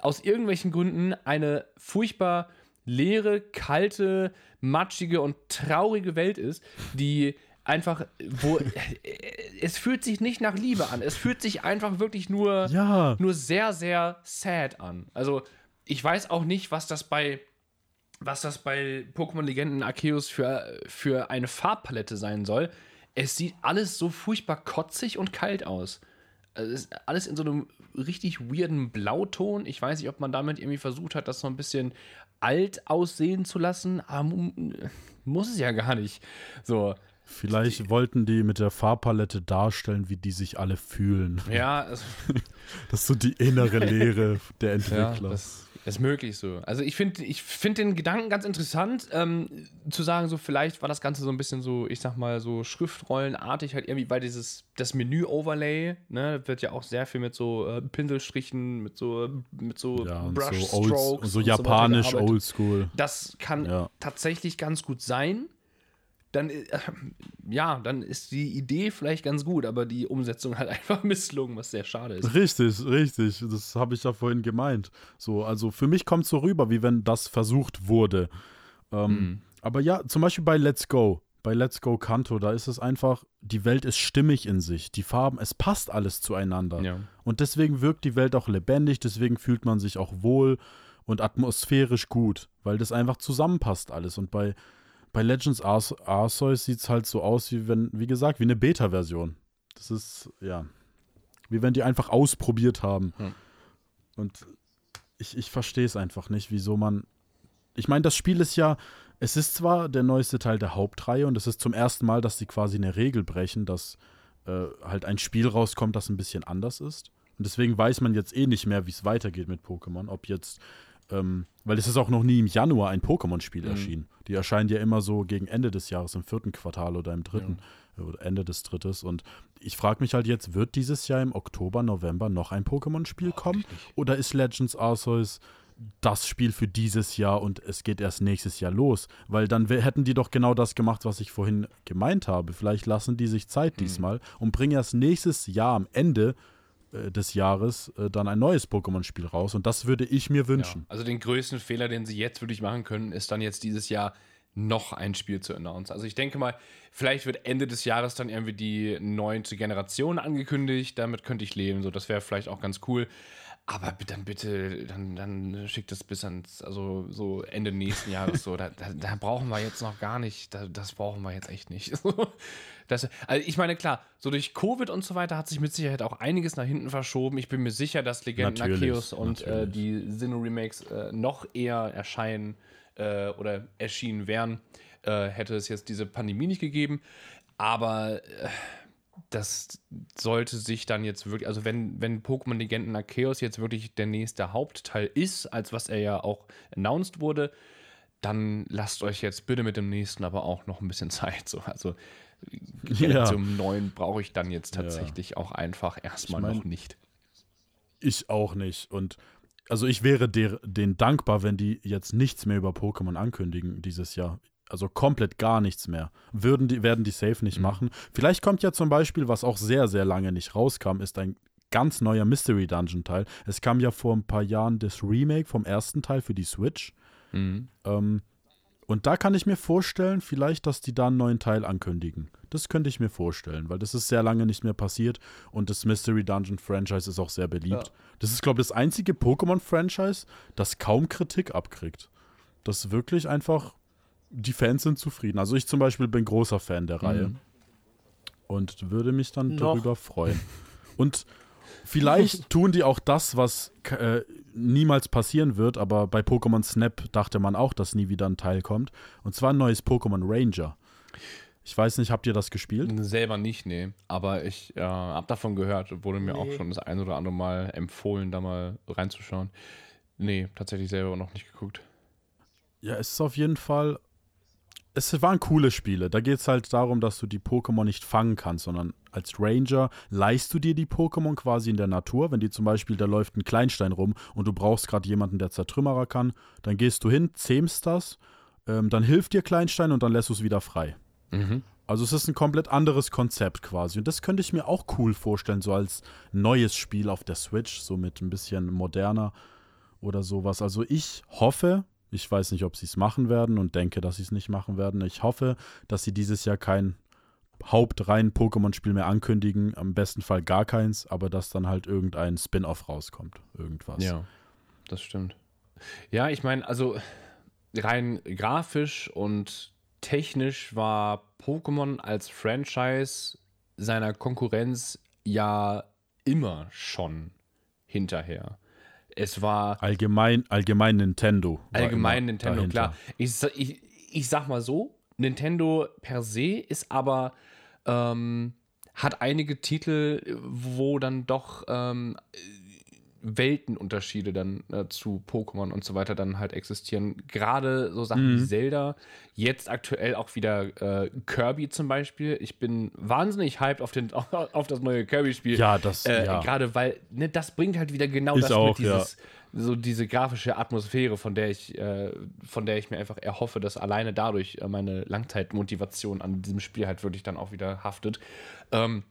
aus irgendwelchen Gründen eine furchtbar leere, kalte, matschige und traurige Welt ist, die einfach, wo es fühlt sich nicht nach Liebe an. Es fühlt sich einfach wirklich nur, Ja. nur sehr, sehr sad an. Also ich weiß auch nicht, was das bei was das bei Pokémon Legenden Arceus für, für eine Farbpalette sein soll. Es sieht alles so furchtbar kotzig und kalt aus. Also ist alles in so einem richtig weirden Blauton. Ich weiß nicht, ob man damit irgendwie versucht hat, das so ein bisschen alt aussehen zu lassen, aber mu- muss es ja gar nicht. So, Vielleicht wollten die mit der Farbpalette darstellen, wie die sich alle fühlen. ja, Das ist so die innere Leere der Ja, Entwickler. Das ist möglich so. Also ich finde ich find den Gedanken ganz interessant, ähm, zu sagen, so vielleicht war das Ganze so ein bisschen so, ich sag mal, so Schriftrollenartig halt irgendwie, weil dieses, das Menü-Overlay, ne, wird ja auch sehr viel mit so äh, Pinselstrichen, mit so, mit so ja, Brushstrokes. so, old, so japanisch gearbeitet. oldschool. Das kann Ja. tatsächlich ganz gut sein. Dann, äh, ja, dann ist die Idee vielleicht ganz gut, aber die Umsetzung halt einfach misslungen, was sehr schade ist. Richtig, richtig. Das habe ich ja vorhin gemeint. So, also für mich kommt es so rüber, wie wenn das versucht wurde. Ähm, Mhm. Aber ja, zum Beispiel bei Let's Go, bei Let's Go Kanto, da ist es einfach, die Welt ist stimmig in sich. Die Farben, es passt alles zueinander. Ja. Und deswegen wirkt die Welt auch lebendig, deswegen fühlt man sich auch wohl und atmosphärisch gut, weil das einfach zusammenpasst alles. Und bei, bei Legends Arce- Arceus sieht es halt so aus, wie wenn, wie gesagt, wie eine Beta-Version. Das ist, ja, wie wenn die einfach ausprobiert haben. Hm. Und ich, ich verstehe es einfach nicht, wieso man. Ich meine, das Spiel ist ja, es ist zwar der neueste Teil der Hauptreihe und es ist zum ersten Mal, dass sie quasi eine Regel brechen, dass äh, halt ein Spiel rauskommt, das ein bisschen anders ist. Und deswegen weiß man jetzt eh nicht mehr, wie es weitergeht mit Pokémon. Ob jetzt, ähm, weil es ist auch noch nie im Januar ein Pokémon-Spiel Mhm. erschienen. Die erscheinen ja immer so gegen Ende des Jahres, im vierten Quartal oder im dritten, äh, oder Ende des drittes. Und ich frage mich halt jetzt, wird dieses Jahr im Oktober, November noch ein Pokémon-Spiel kommen? Oder ist Legends Arceus das Spiel für dieses Jahr und es geht erst nächstes Jahr los? Weil dann hätten die doch genau das gemacht, was ich vorhin gemeint habe. Vielleicht lassen die sich Zeit diesmal und bringen erst nächstes Jahr am Ende des Jahres äh, dann ein neues Pokémon-Spiel raus. Und das würde ich mir Ja. wünschen. Also den größten Fehler, den sie jetzt wirklich machen können, ist dann jetzt dieses Jahr noch ein Spiel zu announcen. Also ich denke mal, vielleicht wird Ende des Jahres dann irgendwie die neunte Generation angekündigt. Damit könnte ich leben. So, das wäre vielleicht auch ganz cool. Aber dann bitte, dann, dann schickt es bis ans, also so Ende nächsten Jahres so. Da, da, da brauchen wir jetzt noch gar nicht, da, das brauchen wir jetzt echt nicht. Das, also ich meine, klar, so durch Covid und so weiter hat sich mit Sicherheit auch einiges nach hinten verschoben. Ich bin mir sicher, dass Legenden Arceus und äh, die Sinnoh-Remakes äh, noch eher erscheinen äh, oder erschienen wären, äh, hätte es jetzt diese Pandemie nicht gegeben. Aber äh, das sollte sich dann jetzt wirklich, also wenn, wenn Pokémon Legenden Arceus jetzt wirklich der nächste Hauptteil ist, als was er ja auch announced wurde, dann lasst euch jetzt bitte mit dem nächsten aber auch noch ein bisschen Zeit. So. Also ja. 9 brauche ich dann jetzt tatsächlich ja. auch einfach erstmal ich mein, noch nicht. Ich auch nicht. Und also ich wäre der, denen dankbar, wenn die jetzt nichts mehr über Pokémon ankündigen dieses Jahr. Also komplett gar nichts mehr. Würden die, werden die safe nicht mhm. machen. Vielleicht kommt ja zum Beispiel, was auch sehr, sehr lange nicht rauskam, ist ein ganz neuer Mystery Dungeon Teil. Es kam ja vor ein paar Jahren das Remake vom ersten Teil für die Switch. Mhm. Ähm, und da kann ich mir vorstellen, vielleicht, dass die da einen neuen Teil ankündigen. Das könnte ich mir vorstellen, weil das ist sehr lange nicht mehr passiert und das Mystery Dungeon Franchise ist auch sehr beliebt. Ja. Das ist, glaube ich, das einzige Pokémon-Franchise, das kaum Kritik abkriegt. Das wirklich einfach, die Fans sind zufrieden. Also ich zum Beispiel bin großer Fan der mhm. Reihe und würde mich dann Noch. darüber freuen. Und vielleicht tun die auch das, was äh, niemals passieren wird, aber bei Pokémon Snap dachte man auch, dass nie wieder ein Teil kommt. Und zwar ein neues Pokémon Ranger. Ich weiß nicht, habt ihr das gespielt? Selber nicht, nee. Aber ich äh, habe davon gehört, wurde mir nee. auch schon das ein oder andere Mal empfohlen, da mal reinzuschauen. Nee, tatsächlich selber noch nicht geguckt. Ja, es ist auf jeden Fall es waren coole Spiele. Da geht es halt darum, dass du die Pokémon nicht fangen kannst, sondern als Ranger leihst du dir die Pokémon quasi in der Natur. Wenn die zum Beispiel, da läuft ein Kleinstein rum und du brauchst gerade jemanden, der Zertrümmerer kann, dann gehst du hin, zähmst das, ähm, dann hilft dir Kleinstein und dann lässt du es wieder frei. Mhm. Also es ist ein komplett anderes Konzept quasi. Und das könnte ich mir auch cool vorstellen, so als neues Spiel auf der Switch, so mit ein bisschen moderner oder sowas. Also ich hoffe, ich weiß nicht, ob sie es machen werden und denke, dass sie es nicht machen werden. Ich hoffe, dass sie dieses Jahr kein hauptrein Pokémon-Spiel mehr ankündigen. Am besten Fall gar keins, aber dass dann halt irgendein Spin-off rauskommt. Irgendwas. Ja, das stimmt. Ja, ich meine, also rein grafisch und technisch war Pokémon als Franchise seiner Konkurrenz ja immer schon hinterher. Es war. Allgemein, allgemein Nintendo. Allgemein Nintendo, dahinter. klar. Ich, ich, ich sag mal so: Nintendo per se ist aber. Ähm, hat einige Titel, wo dann doch ähm, Weltenunterschiede dann äh, zu Pokémon und so weiter dann halt existieren. Gerade so Sachen mhm. wie Zelda, jetzt aktuell auch wieder äh, Kirby zum Beispiel. Ich bin wahnsinnig hyped auf, den, auf das neue Kirby-Spiel. Ja, das, äh, ja. Gerade weil, ne, das bringt halt wieder genau ich das auch, mit dieses, ja. so diese grafische Atmosphäre, von der ich, äh, von der ich mir einfach erhoffe, dass alleine dadurch äh, meine Langzeitmotivation an diesem Spiel halt wirklich dann auch wieder haftet. Ähm,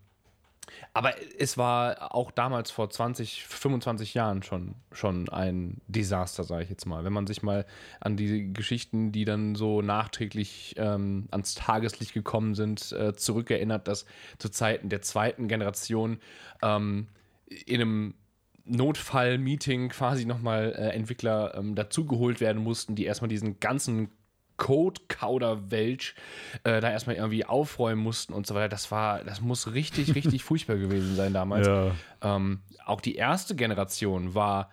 aber es war auch damals vor 20, 25 Jahren schon, schon ein Desaster, sage ich jetzt mal. Wenn man sich mal an die Geschichten, die dann so nachträglich ähm, ans Tageslicht gekommen sind, äh, zurückerinnert, dass zu Zeiten der zweiten Generation ähm, in einem Notfall-Meeting quasi nochmal äh, Entwickler ähm, dazugeholt werden mussten, die erstmal diesen ganzen Code-Kauder-Welch äh, da erstmal irgendwie aufräumen mussten und so weiter. Das war, das muss richtig, richtig furchtbar gewesen sein damals. Ja. Ähm, auch die erste Generation war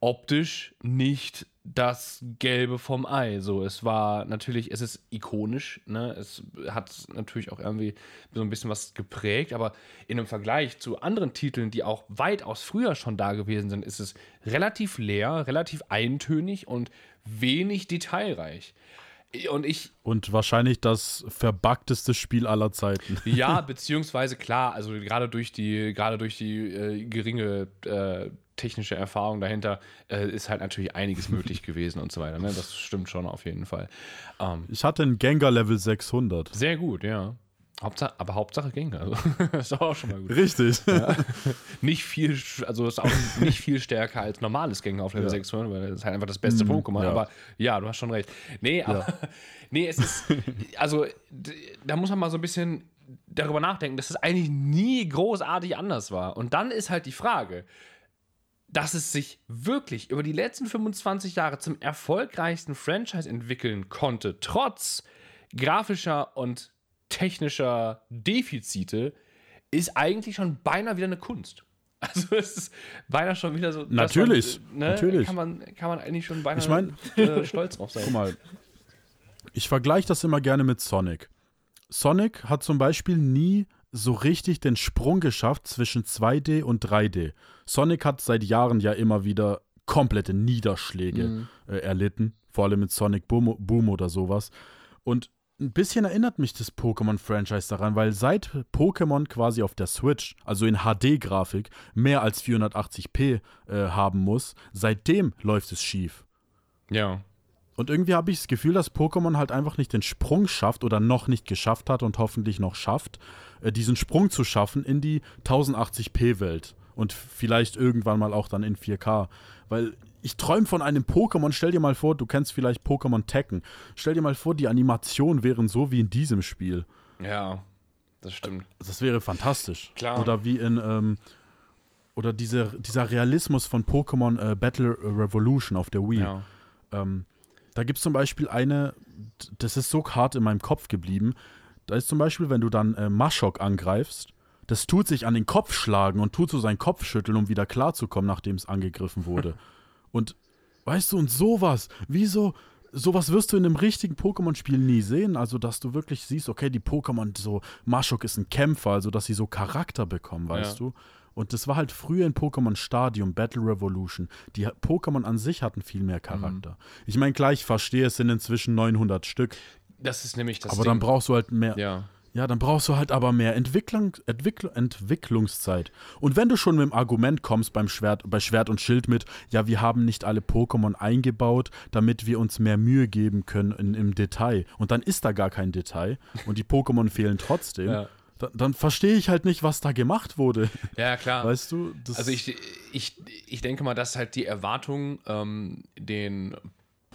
optisch nicht das Gelbe vom Ei. So, es war natürlich, es ist ikonisch, ne? Es hat natürlich auch irgendwie so ein bisschen was geprägt, aber in einem Vergleich zu anderen Titeln, die auch weitaus früher schon da gewesen sind, ist es relativ leer, relativ eintönig und wenig detailreich. Und ich. Und wahrscheinlich das verbugteste Spiel aller Zeiten. Ja, beziehungsweise klar, also gerade durch die, gerade durch die äh, geringe äh, technische Erfahrung dahinter äh, ist halt natürlich einiges möglich gewesen und so weiter. Ne? Das stimmt schon auf jeden Fall. Ähm, ich hatte einen Gengar Level 600. Sehr gut, ja. Hauptsache, aber Hauptsache Gengar. Also, das ist auch schon mal gut. Richtig. Ja. Nicht viel, also ist auch nicht viel stärker als normales Gengar auf Level ja. 600, weil das ist halt einfach das beste mm, Pokémon. Ja. Aber ja, du hast schon recht. Nee, aber nee, es ist, also da muss man mal so ein bisschen darüber nachdenken, dass es eigentlich nie großartig anders war. Und dann ist halt die Frage, dass es sich wirklich über die letzten 25 Jahre zum erfolgreichsten Franchise entwickeln konnte, trotz grafischer und technischer Defizite, ist eigentlich schon beinahe wieder eine Kunst. Also es ist beinahe schon wieder so. Natürlich, man, ne, natürlich. Kann man, kann man eigentlich schon beinahe Ich mein- äh, stolz drauf sein. Guck mal, ich vergleiche das immer gerne mit Sonic. Sonic hat zum Beispiel nie so richtig den Sprung geschafft zwischen 2D und 3D. Sonic hat seit Jahren ja immer wieder komplette Niederschläge äh, erlitten, vor allem mit Sonic Boom, Boom oder sowas. Und ein bisschen erinnert mich das Pokémon-Franchise daran, weil seit Pokémon quasi auf der Switch, also in HD-Grafik, mehr als 480p äh, haben muss, seitdem läuft es schief. Ja. Und irgendwie habe ich das Gefühl, dass Pokémon halt einfach nicht den Sprung schafft oder noch nicht geschafft hat und hoffentlich noch schafft, äh, diesen Sprung zu schaffen in die 1080p-Welt. Und vielleicht irgendwann mal auch dann in 4K. Weil ich träume von einem Pokémon. Stell dir mal vor, du kennst vielleicht Pokémon Tekken. Stell dir mal vor, die Animationen wären so wie in diesem Spiel. Ja, das stimmt. Das wäre fantastisch. Klar. Oder wie in, ähm, oder diese, dieser Realismus von Pokémon äh, Battle Revolution auf der Wii. Ja. Ähm, da gibt es zum Beispiel eine, das ist so hart in meinem Kopf geblieben. Da ist zum Beispiel, wenn du dann äh, Maschok angreifst, das tut sich an den Kopf schlagen und tut so seinen Kopf schütteln, um wieder klarzukommen, nachdem es angegriffen wurde. und weißt du, und sowas, wieso, sowas wirst du in einem richtigen Pokémon-Spiel nie sehen. Also, dass du wirklich siehst, okay, die Pokémon, so, Maschok ist ein Kämpfer, also dass sie so Charakter bekommen, weißt Ja. du. Und das war halt früher in Pokémon Stadium, Battle Revolution. Die Pokémon an sich hatten viel mehr Charakter. Mhm. Ich meine, klar, ich verstehe, es sind inzwischen 900 Stück. Das ist nämlich das aber Ding. dann brauchst du halt mehr. ja. Ja, dann brauchst du halt aber mehr Entwicklung, Entwickl Entwicklungszeit. Und wenn du schon mit dem Argument kommst beim Schwert, bei Schwert und Schild mit, ja, wir haben nicht alle Pokémon eingebaut, damit wir uns mehr Mühe geben können in, im Detail. Und dann ist da gar kein Detail und die Pokémon fehlen trotzdem. Ja. Dann, dann verstehe ich halt nicht, was da gemacht wurde. ja, klar. Weißt du? Das Also ich, ich, ich denke mal, dass halt die Erwartung, ähm, den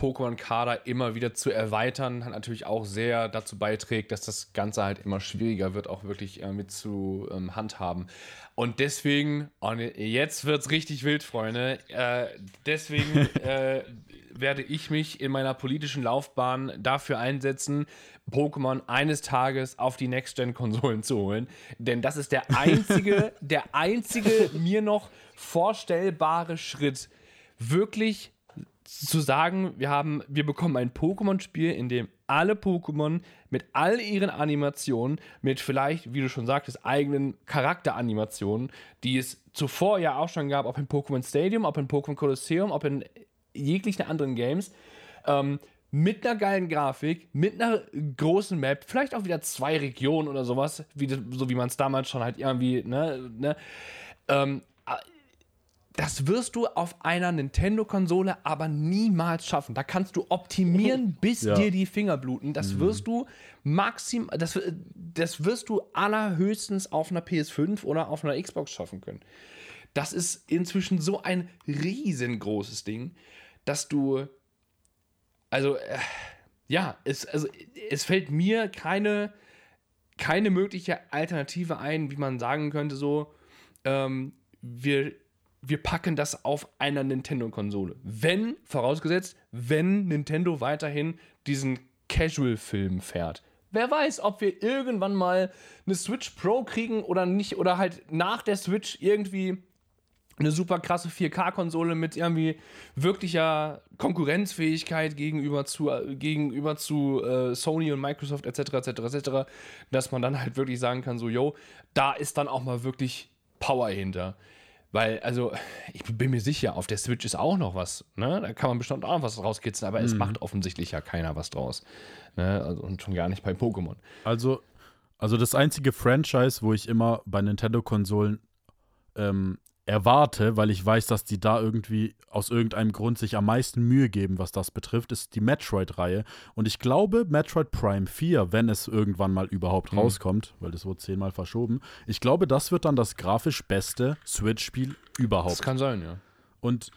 Pokémon-Kader immer wieder zu erweitern, halt natürlich auch sehr dazu beiträgt, dass das Ganze halt immer schwieriger wird, auch wirklich äh, mit zu ähm, handhaben. Und deswegen, und jetzt wird's richtig wild, Freunde. Äh, deswegen äh, werde ich mich in meiner politischen Laufbahn dafür einsetzen, Pokémon eines Tages auf die Next-Gen-Konsolen zu holen. Denn das ist der einzige, der einzige mir noch vorstellbare Schritt, wirklich zu sagen, wir haben, wir bekommen ein Pokémon-Spiel, in dem alle Pokémon mit all ihren Animationen, mit vielleicht, wie du schon sagtest, eigenen Charakteranimationen, die es zuvor ja auch schon gab, ob in Pokémon Stadium, ob in Pokémon Colosseum, ob in jeglichen anderen Games, ähm, mit einer geilen Grafik, mit einer großen Map, vielleicht auch wieder zwei Regionen oder sowas, wie, so wie man es damals schon halt irgendwie, ne, ne, ähm, das wirst du auf einer Nintendo-Konsole aber niemals schaffen. Da kannst du optimieren, bis Ja. dir die Finger bluten. Das wirst du maxim, das, das wirst du allerhöchstens auf einer PS5 oder auf einer Xbox schaffen können. Das ist inzwischen so ein riesengroßes Ding, dass du, also, äh, ja, es, also, es fällt mir keine, keine mögliche Alternative ein, wie man sagen könnte, so, ähm, wir, wir packen das auf einer Nintendo-Konsole. Wenn, vorausgesetzt, wenn Nintendo weiterhin diesen Casual-Film fährt. Wer weiß, ob wir irgendwann mal eine Switch Pro kriegen oder nicht, oder halt nach der Switch irgendwie eine super krasse 4K-Konsole mit irgendwie wirklicher Konkurrenzfähigkeit gegenüber zu, gegenüber zu äh, Sony und Microsoft etc. etc. etc., dass man dann halt wirklich sagen kann, so, yo, da ist dann auch mal wirklich Power hinter. Weil, also, ich bin mir sicher, auf der Switch ist auch noch was. Ne? Da kann man bestimmt auch noch was rauskitzeln, aber es macht offensichtlich ja keiner was draus. Ne? Also, und schon gar nicht bei Pokémon. Also, also das einzige Franchise, wo ich immer bei Nintendo-Konsolen ähm, erwarte, weil ich weiß, dass die da irgendwie aus irgendeinem Grund sich am meisten Mühe geben, was das betrifft, ist die Metroid-Reihe. Und ich glaube, Metroid Prime 4, wenn es irgendwann mal überhaupt rauskommt, weil das wurde zehnmal verschoben, ich glaube, das wird dann das grafisch beste Switch-Spiel überhaupt. Das kann sein, ja. Und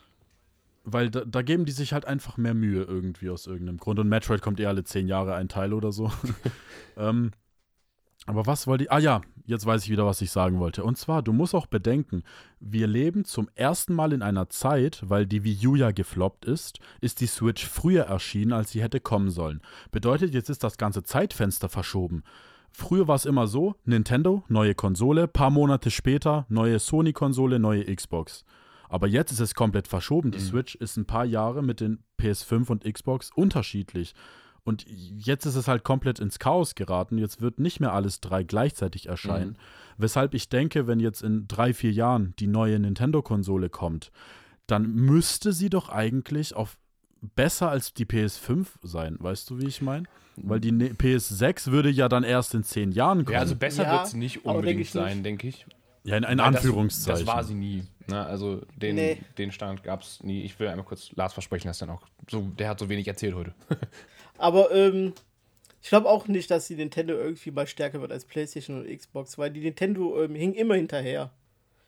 weil da, da geben die sich halt einfach mehr Mühe irgendwie aus irgendeinem Grund. Und Metroid kommt eh alle zehn Jahre ein Teil oder so. ähm, Aber was wollte ich. Ah ja, jetzt weiß ich wieder, was ich sagen wollte. Und zwar, du musst auch bedenken, wir leben zum ersten Mal in einer Zeit, weil die Wii U ja gefloppt ist, ist die Switch früher erschienen, als sie hätte kommen sollen. Bedeutet, jetzt ist das ganze Zeitfenster verschoben. Früher war es immer so: Nintendo, neue Konsole, paar Monate später, neue Sony-Konsole, neue Xbox. Aber jetzt ist es komplett verschoben. Die Switch ist ein paar Jahre mit den PS5 und Xbox unterschiedlich. Und jetzt ist es halt komplett ins Chaos geraten. Jetzt wird nicht mehr alles drei gleichzeitig erscheinen. Mhm. Weshalb ich denke, wenn jetzt in drei, vier Jahren die neue Nintendo-Konsole kommt, dann müsste sie doch eigentlich auf besser als die PS5 sein. Weißt du, wie ich meine? Weil die ne PS6 würde ja dann erst in zehn Jahren kommen. Ja, also besser Ja, wird es nicht denk unbedingt ich sein, denke ich. ja, in, in Nein, das- Anführungszeichen. Das, war sie nie. Ne? Also den, Nee. den Stand gab es nie. Ich will einmal kurz Lars versprechen, dass dann auch so, der hat so wenig erzählt heute. Aber ähm, ich glaube auch nicht, dass die Nintendo irgendwie mal stärker wird als PlayStation und Xbox, weil die Nintendo ähm, hing immer hinterher.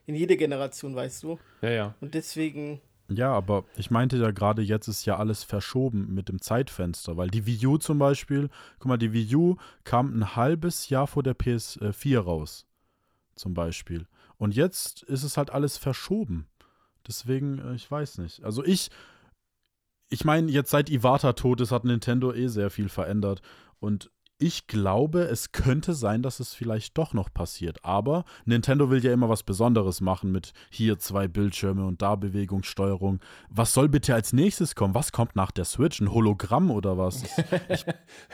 In jede Generation, weißt du. ja, ja. Und deswegen, Ja, aber ich meinte ja gerade, jetzt ist ja alles verschoben mit dem Zeitfenster, weil die Wii U zum Beispiel, guck mal, die Wii U kam ein halbes Jahr vor der PS4 raus, zum Beispiel. Und jetzt ist es halt alles verschoben. Deswegen, äh, ich weiß nicht. Also ich, ich meine, jetzt seit Iwata tot ist, hat Nintendo eh sehr viel verändert. Und ich glaube, es könnte sein, dass es vielleicht doch noch passiert. Aber Nintendo will ja immer was Besonderes machen mit hier zwei Bildschirme und da Bewegungssteuerung. Was soll bitte als nächstes kommen? Was kommt nach der Switch? Ein Hologramm oder was?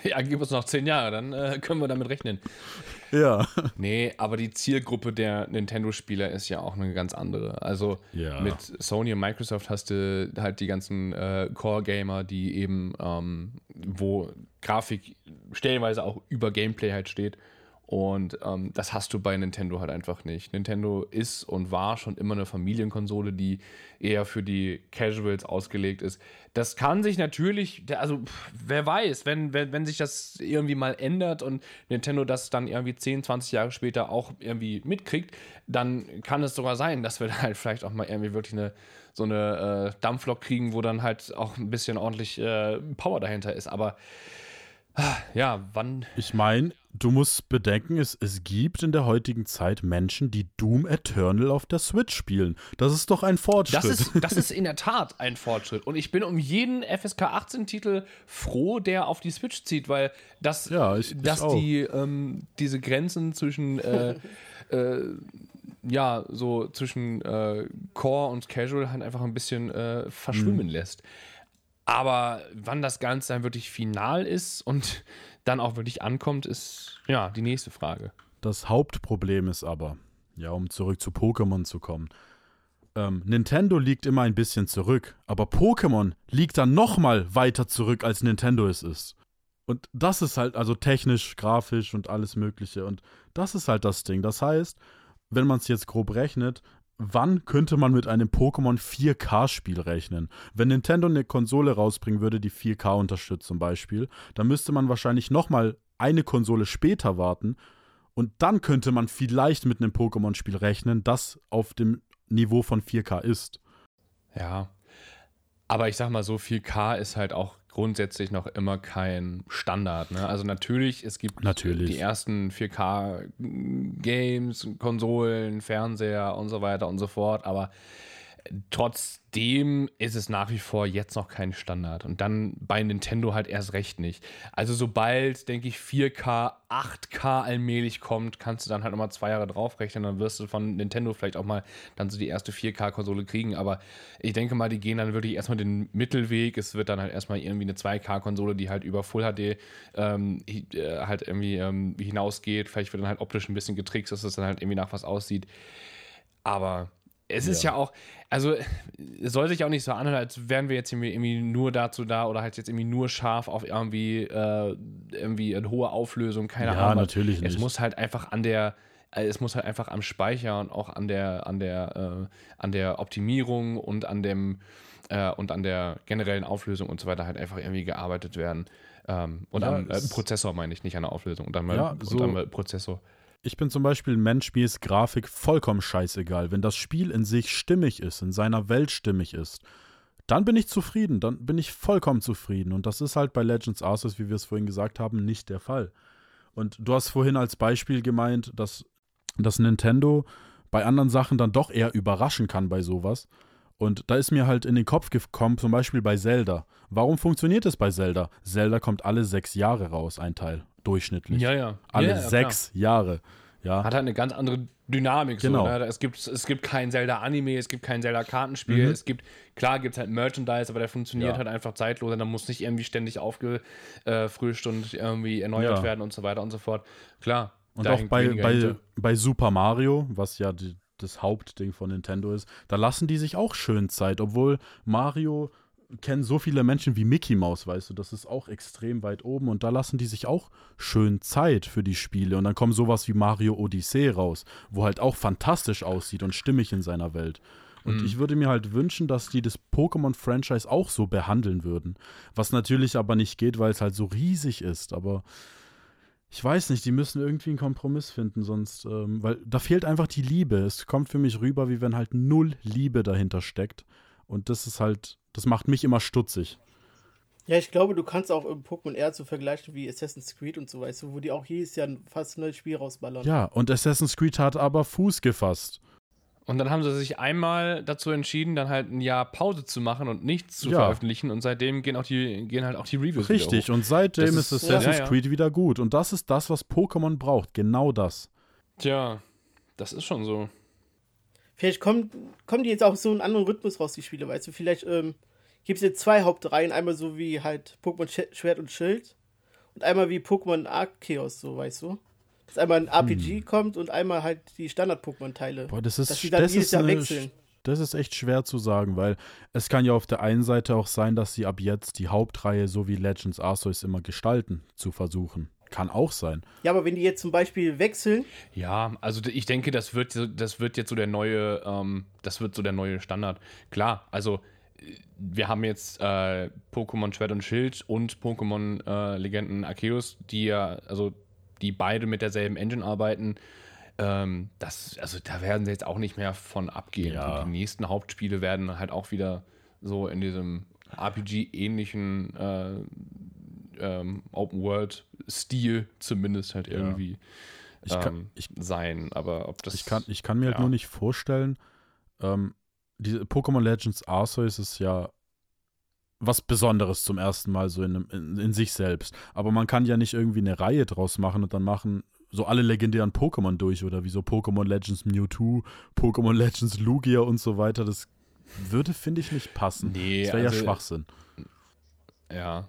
Ja, gib uns noch zehn Jahre, dann äh, können wir damit rechnen. ja. Nee, aber die Zielgruppe der Nintendo-Spieler ist ja auch eine ganz andere. Also Ja. mit Sony und Microsoft hast du halt die ganzen äh, Core-Gamer, die eben, ähm, wo Grafik stellenweise auch über Gameplay halt steht. Und ähm, das hast du bei Nintendo halt einfach nicht. Nintendo ist und war schon immer eine Familienkonsole, die eher für die Casuals ausgelegt ist. Das kann sich natürlich, also wer weiß, wenn, wenn, wenn sich das irgendwie mal ändert und Nintendo das dann irgendwie 10, 20 Jahre später auch irgendwie mitkriegt, dann kann es sogar sein, dass wir da halt vielleicht auch mal irgendwie wirklich eine so eine äh, Dampflok kriegen, wo dann halt auch ein bisschen ordentlich äh, Power dahinter ist. Aber ja, wann Ich meine, du musst bedenken, es, es gibt in der heutigen Zeit Menschen, die Doom Eternal auf der Switch spielen. Das ist doch ein Fortschritt. Das ist, das ist in der Tat ein Fortschritt. Und ich bin um jeden FSK 18-Titel froh, der auf die Switch zieht, weil das, Ja, ich- ich dass auch. die ähm, diese Grenzen zwischen äh, äh, ja, so zwischen äh, Core und Casual halt einfach ein bisschen äh, verschwimmen lässt. Aber wann das Ganze dann wirklich final ist und dann auch wirklich ankommt, ist ja die nächste Frage. Das Hauptproblem ist aber, ja, um zurück zu Pokémon zu kommen. Ähm, Nintendo liegt immer ein bisschen zurück, aber Pokémon liegt dann noch mal weiter zurück, als Nintendo es ist. Und das ist halt, also technisch, grafisch und alles Mögliche. Und das ist halt das Ding. Das heißt, wenn man es jetzt grob rechnet, wann könnte man mit einem Pokémon 4K-Spiel rechnen? Wenn Nintendo eine Konsole rausbringen würde, die 4K unterstützt zum Beispiel, dann müsste man wahrscheinlich noch mal eine Konsole später warten und dann könnte man vielleicht mit einem Pokémon-Spiel rechnen, das auf dem Niveau von 4K ist. Ja. Aber ich sag mal so, 4K ist halt auch grundsätzlich noch immer kein Standard. Ne? Also natürlich, es gibt Natürlich. die ersten 4K-Games, Konsolen, Fernseher und so weiter und so fort, aber trotzdem ist es nach wie vor jetzt noch kein Standard. Und dann bei Nintendo halt erst recht nicht. Also sobald, denke ich, 4K, 8K allmählich kommt, kannst du dann halt nochmal zwei Jahre draufrechnen. Dann wirst du von Nintendo vielleicht auch mal dann so die erste 4K-Konsole kriegen. Aber ich denke mal, die gehen dann wirklich erstmal den Mittelweg. Es wird dann halt erstmal irgendwie eine 2K-Konsole, die halt über Full HD ähm, äh, halt irgendwie ähm, hinausgeht. Vielleicht wird dann halt optisch ein bisschen getrickst, dass es dann halt irgendwie nach was aussieht. Aber es ist ja auch, also es soll sich auch nicht so anhören, als wären wir jetzt irgendwie, irgendwie nur dazu da oder halt jetzt irgendwie nur scharf auf irgendwie, äh, irgendwie eine hohe Auflösung, keine Ja, Ahnung. natürlich Es nicht. muss halt einfach an der, äh, es muss halt einfach am Speicher und auch an der, an der, äh, an der Optimierung und an dem äh, und an der generellen Auflösung und so weiter halt einfach irgendwie gearbeitet werden. Ähm, und Ja, am äh, es- Prozessor meine ich, nicht an der Auflösung. Und am, Ja, und so- am Prozessor. Ich bin zum Beispiel ein Mensch, mir ist Grafik vollkommen scheißegal. Wenn das Spiel in sich stimmig ist, in seiner Welt stimmig ist, dann bin ich zufrieden, dann bin ich vollkommen zufrieden. Und das ist halt bei Legends Arceus, wie wir es vorhin gesagt haben, nicht der Fall. Und du hast vorhin als Beispiel gemeint, dass, dass Nintendo bei anderen Sachen dann doch eher überraschen kann bei sowas. Und da ist mir halt in den Kopf gekommen, zum Beispiel bei Zelda. Warum funktioniert es bei Zelda? Zelda kommt alle sechs Jahre raus, ein Teil, durchschnittlich. Ja, ja. Alle ja, ja, sechs Jahre. Ja. Hat halt eine ganz andere Dynamik. Genau. So, ne? Es gibt, es gibt kein Zelda-Anime, es gibt kein Zelda-Kartenspiel, Mhm. es gibt, klar gibt es halt Merchandise, aber der funktioniert Ja. halt einfach zeitlos, da muss nicht irgendwie ständig aufgefrischt und irgendwie erneuert Ja. werden und so weiter und so fort. Klar. Und auch bei, bei, bei Super Mario, was ja die, das Hauptding von Nintendo ist, da lassen die sich auch schön Zeit, obwohl Mario kennen so viele Menschen wie Mickey Mouse, weißt du, das ist auch extrem weit oben und da lassen die sich auch schön Zeit für die Spiele und dann kommt sowas wie Mario Odyssey raus, wo halt auch fantastisch aussieht und stimmig in seiner Welt. Und Mhm. ich würde mir halt wünschen, dass die das Pokémon-Franchise auch so behandeln würden. Was natürlich aber nicht geht, weil es halt so riesig ist. Aber ich weiß nicht, die müssen irgendwie einen Kompromiss finden, sonst, ähm, weil da fehlt einfach die Liebe. Es kommt für mich rüber, wie wenn halt null Liebe dahinter steckt. Und das ist halt, das macht mich immer stutzig. Ja, ich glaube, du kannst auch im Pokémon eher so vergleichen wie Assassin's Creed und so, weißt du, wo die auch jedes Jahr ein fast neues Spiel rausballern. Ja, und Assassin's Creed hat aber Fuß gefasst. Und dann haben sie sich einmal dazu entschieden, dann halt ein Jahr Pause zu machen und nichts zu Ja. veröffentlichen. Und seitdem gehen auch die, gehen halt auch die Reviews Richtig, und seitdem Das ist ist- Assassin's ja, ja. Creed wieder gut. Und das ist das, was Pokémon braucht. Genau das. Tja, das ist schon so. Vielleicht kommen, kommen die jetzt auch so einen anderen Rhythmus raus, die Spiele, weißt du. Vielleicht ähm, gibt es jetzt zwei Hauptreihen, einmal so wie halt Pokémon Sch- Schwert und Schild und einmal wie Pokémon Arceus, so, weißt du. Dass einmal ein RPG kommt und einmal halt die Standard-Pokémon-Teile. Hm. Boah, das ist, Dass die dann das jedes ist Jahr wechseln. Das ist echt schwer zu sagen, weil es kann ja auf der einen Seite auch sein, dass sie ab jetzt die Hauptreihe so wie Legends Arceus immer gestalten zu versuchen. Kann auch sein. Ja, aber wenn die jetzt zum Beispiel wechseln, Ja, also ich denke, das wird, so- das wird jetzt so der neue, ähm, das wird so der neue Standard. Klar, also äh, wir haben jetzt äh, Pokémon Schwert und Schild und Pokémon äh, Legenden Arceus, die ja, also die beide mit derselben Engine arbeiten. Ähm, das, also da werden sie jetzt auch nicht mehr von abgehen. Ja. Und die nächsten Hauptspiele werden halt auch wieder so in diesem RPG-ähnlichen äh, ähm, Open-World-Stil zumindest halt irgendwie Ich kann, ähm, ich, sein. Aber ob das. ich kann, ich kann mir halt ja. nur nicht vorstellen, ähm, diese Pokémon Legends Arceus ist ja was Besonderes zum ersten Mal so in, in, in sich selbst. Aber man kann ja nicht irgendwie eine Reihe draus machen und dann machen so alle legendären Pokémon durch oder wie so Pokémon Legends Mewtwo, Pokémon Legends Lugia und so weiter. Das würde, finde ich, nicht passen. Nee, das wäre also- ja Schwachsinn. Ja.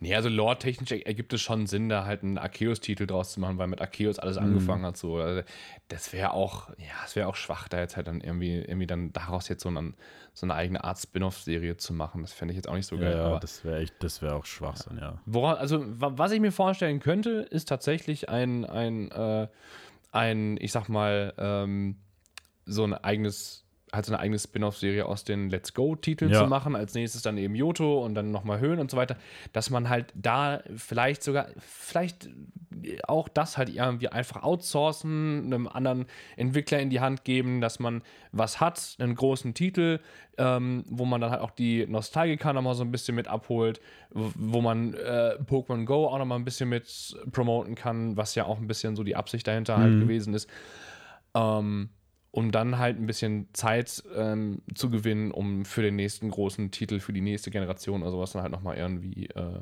Nee, also lore-technisch er- ergibt es schon Sinn, da halt einen Arceus-Titel draus zu machen, weil mit Arceus alles angefangen hat. So. Also, das wäre auch, ja, es wäre auch schwach, da jetzt halt dann irgendwie, irgendwie dann daraus jetzt so, einen, so eine eigene Art Spin-off-Serie zu machen. Das fände ich jetzt auch nicht so geil. Ja, das wäre echt, das wäre auch Schwachsinn, ja. Woran, also, wa- was ich mir vorstellen könnte, ist tatsächlich ein, ein, äh, ein ich sag mal, ähm, so ein eigenes, halt so eine eigene Spin-off-Serie aus den Let's Go-Titeln Ja. zu machen. Als nächstes dann eben Yoto und dann nochmal Höhen und so weiter. Dass man halt da vielleicht sogar, vielleicht auch das halt irgendwie einfach outsourcen, einem anderen Entwickler in die Hand geben, dass man was hat, einen großen Titel, ähm, wo man dann halt auch die Nostalgiker nochmal so ein bisschen mit abholt, wo, man äh, Pokémon Go auch nochmal ein bisschen mit promoten kann, was ja auch ein bisschen so die Absicht dahinter halt gewesen ist. Ähm, um dann halt ein bisschen Zeit ähm, zu gewinnen, um für den nächsten großen Titel, für die nächste Generation oder sowas dann halt nochmal irgendwie, äh,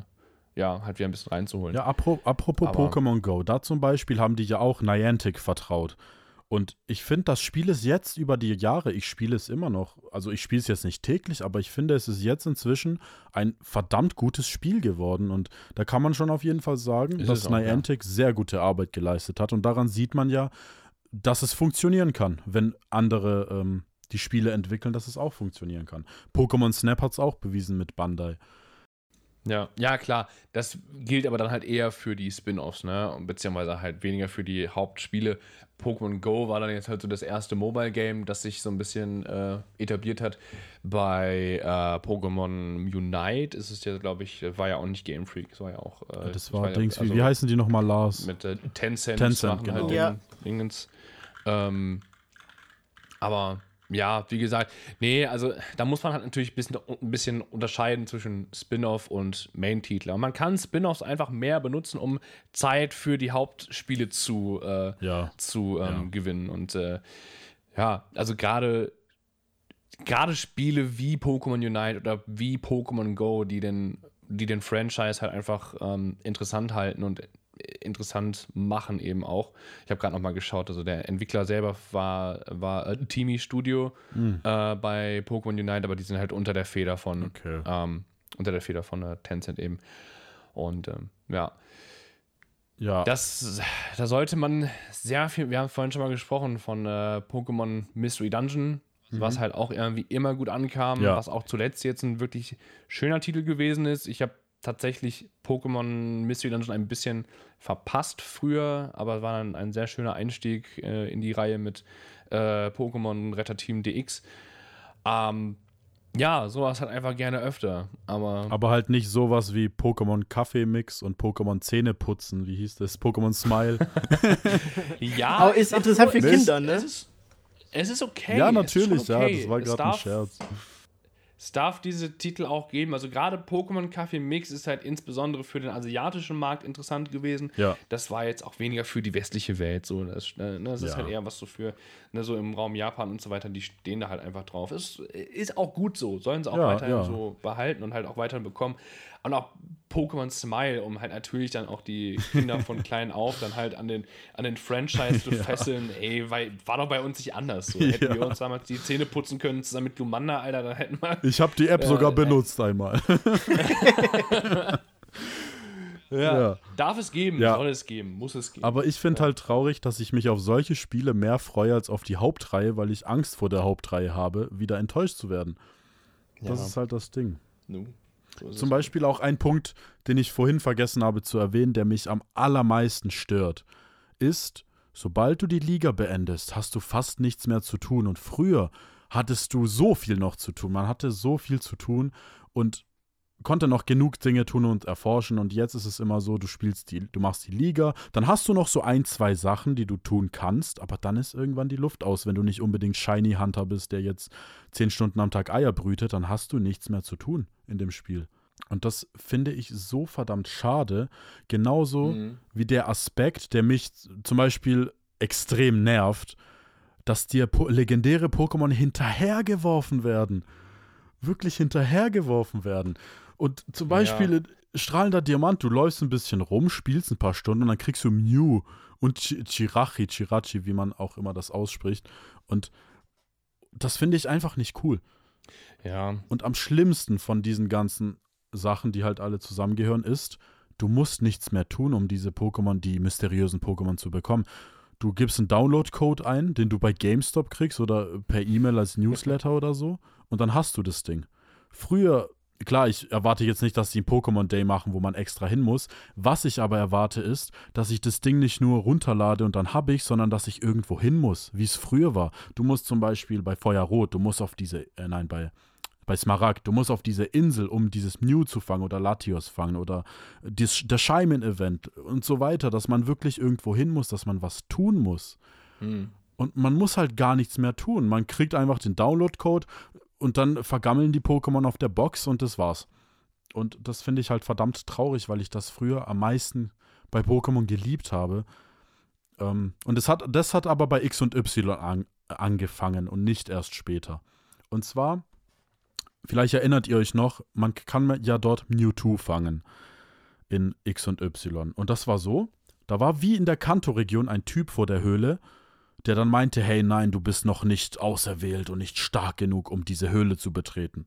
ja, halt wieder ein bisschen reinzuholen. Ja, apro apropos Pokémon Go, da zum Beispiel haben die ja auch Niantic vertraut. Und ich finde, das Spiel ist jetzt über die Jahre, ich spiele es immer noch, also ich spiele es jetzt nicht täglich, aber ich finde, es ist jetzt inzwischen ein verdammt gutes Spiel geworden. Und da kann man schon auf jeden Fall sagen, Ist dass auch, ja. Niantic sehr gute Arbeit geleistet hat. Und daran sieht man ja, dass es funktionieren kann, wenn andere ähm, die Spiele entwickeln, dass es auch funktionieren kann. Pokémon Snap hat es auch bewiesen mit Bandai. Ja, ja, klar. Das gilt aber dann halt eher für die Spin-offs, ne? Und Beziehungsweise halt weniger für die Hauptspiele. Pokémon Go war dann jetzt halt so das erste Mobile-Game, das sich so ein bisschen äh, etabliert hat. Bei äh, Pokémon Unite ist es ja, glaube ich, war ja auch nicht Game Freak, das war ja auch. Äh, Das ich war, Dings, wie, also wie heißen die nochmal, Lars? Mit äh, Tencent, Tencent, machen genau. halt Ja. den Dingens. Ähm, aber ja, wie gesagt, nee, also da muss man halt natürlich ein bisschen, ein bisschen unterscheiden zwischen Spin-off und Main-Titel. Man kann Spin-offs einfach mehr benutzen, um Zeit für die Hauptspiele zu, äh, Ja. zu ähm, Ja. gewinnen. Und äh, ja, also gerade gerade Spiele wie Pokémon Unite oder wie Pokémon Go, die den, die den Franchise halt einfach ähm, interessant halten und interessant machen eben auch. Ich habe gerade noch mal geschaut, also der Entwickler selber war, war äh, Teamy Studio äh, bei Pokémon Unite, aber die sind halt unter der Feder von Okay. ähm, unter der Feder von äh, Tencent eben. Und ähm, ja, Ja, das, da sollte man sehr viel, wir haben vorhin schon mal gesprochen von äh, Pokémon Mystery Dungeon, was halt auch irgendwie immer gut ankam, Ja. was auch zuletzt jetzt ein wirklich schöner Titel gewesen ist. Ich habe tatsächlich Pokémon Mystery Dungeon ein bisschen verpasst früher, aber es war dann ein sehr schöner Einstieg äh, in die Reihe mit äh, Pokémon Retter Team DX. Ähm, ja, sowas halt einfach gerne öfter, aber aber halt nicht sowas wie Pokémon Kaffeemix und Pokémon Zähneputzen. Wie hieß das? Pokémon Smile. ja, Aber ist interessant für es ist- Kinder, ne? Es ist, es ist okay. ja, natürlich, okay. ja. Das war gerade ein Scherz. Es darf diese Titel auch geben. Also gerade Pokémon Kaffee Mix ist halt insbesondere für den asiatischen Markt interessant gewesen. Ja. Das war jetzt auch weniger für die westliche Welt. So, das, äh, ne, das ist Ja. halt eher was so für ne, so im Raum Japan und so weiter. Die stehen da halt einfach drauf. Ist, ist auch gut so. Sollen sie auch Ja, weiterhin so behalten und halt auch weiterhin bekommen. Und auch Pokémon Smile, um halt natürlich dann auch die Kinder von klein auf dann halt an den, an den Franchise zu fesseln. Ey, weil, war doch bei uns nicht anders. So. Hätten Ja. wir uns damals die Zähne putzen können zusammen mit Glumanda, Alter, dann hätten wir Ich habe die App Ja, sogar äh, benutzt einmal. Ja. Ja. Darf es geben, Ja. soll es geben, muss es geben. Aber ich finde halt traurig, dass ich mich auf solche Spiele mehr freue als auf die Hauptreihe, weil ich Angst vor der Hauptreihe habe, wieder enttäuscht zu werden. Das Ja. ist halt das Ding. Nu, so ist Zum. Beispiel auch ein Punkt, den ich vorhin vergessen habe zu erwähnen, der mich am allermeisten stört, ist, sobald du die Liga beendest, hast du fast nichts mehr zu tun. Und früher hattest du so viel noch zu tun. Man hatte so viel zu tun und konnte noch genug Dinge tun und erforschen. Und jetzt ist es immer so, du spielst die, du machst die Liga, dann hast du noch so ein, zwei Sachen, die du tun kannst, aber dann ist irgendwann die Luft aus. Wenn du nicht unbedingt Shiny Hunter bist, der jetzt zehn Stunden am Tag Eier brütet, dann hast du nichts mehr zu tun in dem Spiel. Und das finde ich so verdammt schade. Genauso Mhm. wie der Aspekt, der mich zum Beispiel extrem nervt, dass dir po legendäre Pokémon hinterhergeworfen werden. Wirklich hinterhergeworfen werden. Und zum Beispiel strahlender Diamant, du läufst ein bisschen rum, spielst ein paar Stunden und dann kriegst du Mew und Chi- Chirachi, Chirachi, wie man auch immer das ausspricht. Und das finde ich einfach nicht cool. Ja, Und am schlimmsten von diesen ganzen Sachen, die halt alle zusammengehören, ist, du musst nichts mehr tun, um diese Pokémon, die mysteriösen Pokémon zu bekommen. Du gibst einen Download-Code ein, den du bei GameStop kriegst oder per E-Mail als Newsletter oder so, und dann hast du das Ding. Früher, klar, ich erwarte jetzt nicht, dass sie einen Pokémon Day machen, wo man extra hin muss. Was ich aber erwarte, ist, dass ich das Ding nicht nur runterlade und dann habe ich, sondern dass ich irgendwo hin muss, wie es früher war. Du musst zum Beispiel bei Feuerrot, du musst auf diese, äh, nein, bei bei Smaragd, du musst auf diese Insel, um dieses Mew zu fangen oder Latios fangen oder dies, das Scheimen-Event und so weiter, dass man wirklich irgendwo hin muss, dass man was tun muss. hm. Und man muss halt gar nichts mehr tun. Man kriegt einfach den Download-Code und dann vergammeln die Pokémon auf der Box und das war's. Und das finde ich halt verdammt traurig, weil ich das früher am meisten bei Pokémon geliebt habe. Ähm, und das hat, das hat aber bei X und Y an, angefangen und nicht erst später. Und zwar, vielleicht erinnert ihr euch noch, man kann ja dort Mewtwo fangen in X und Y. Und das war so, da war wie in der Kanto-Region ein Typ vor der Höhle, der dann meinte, hey nein, du bist noch nicht auserwählt und nicht stark genug, um diese Höhle zu betreten.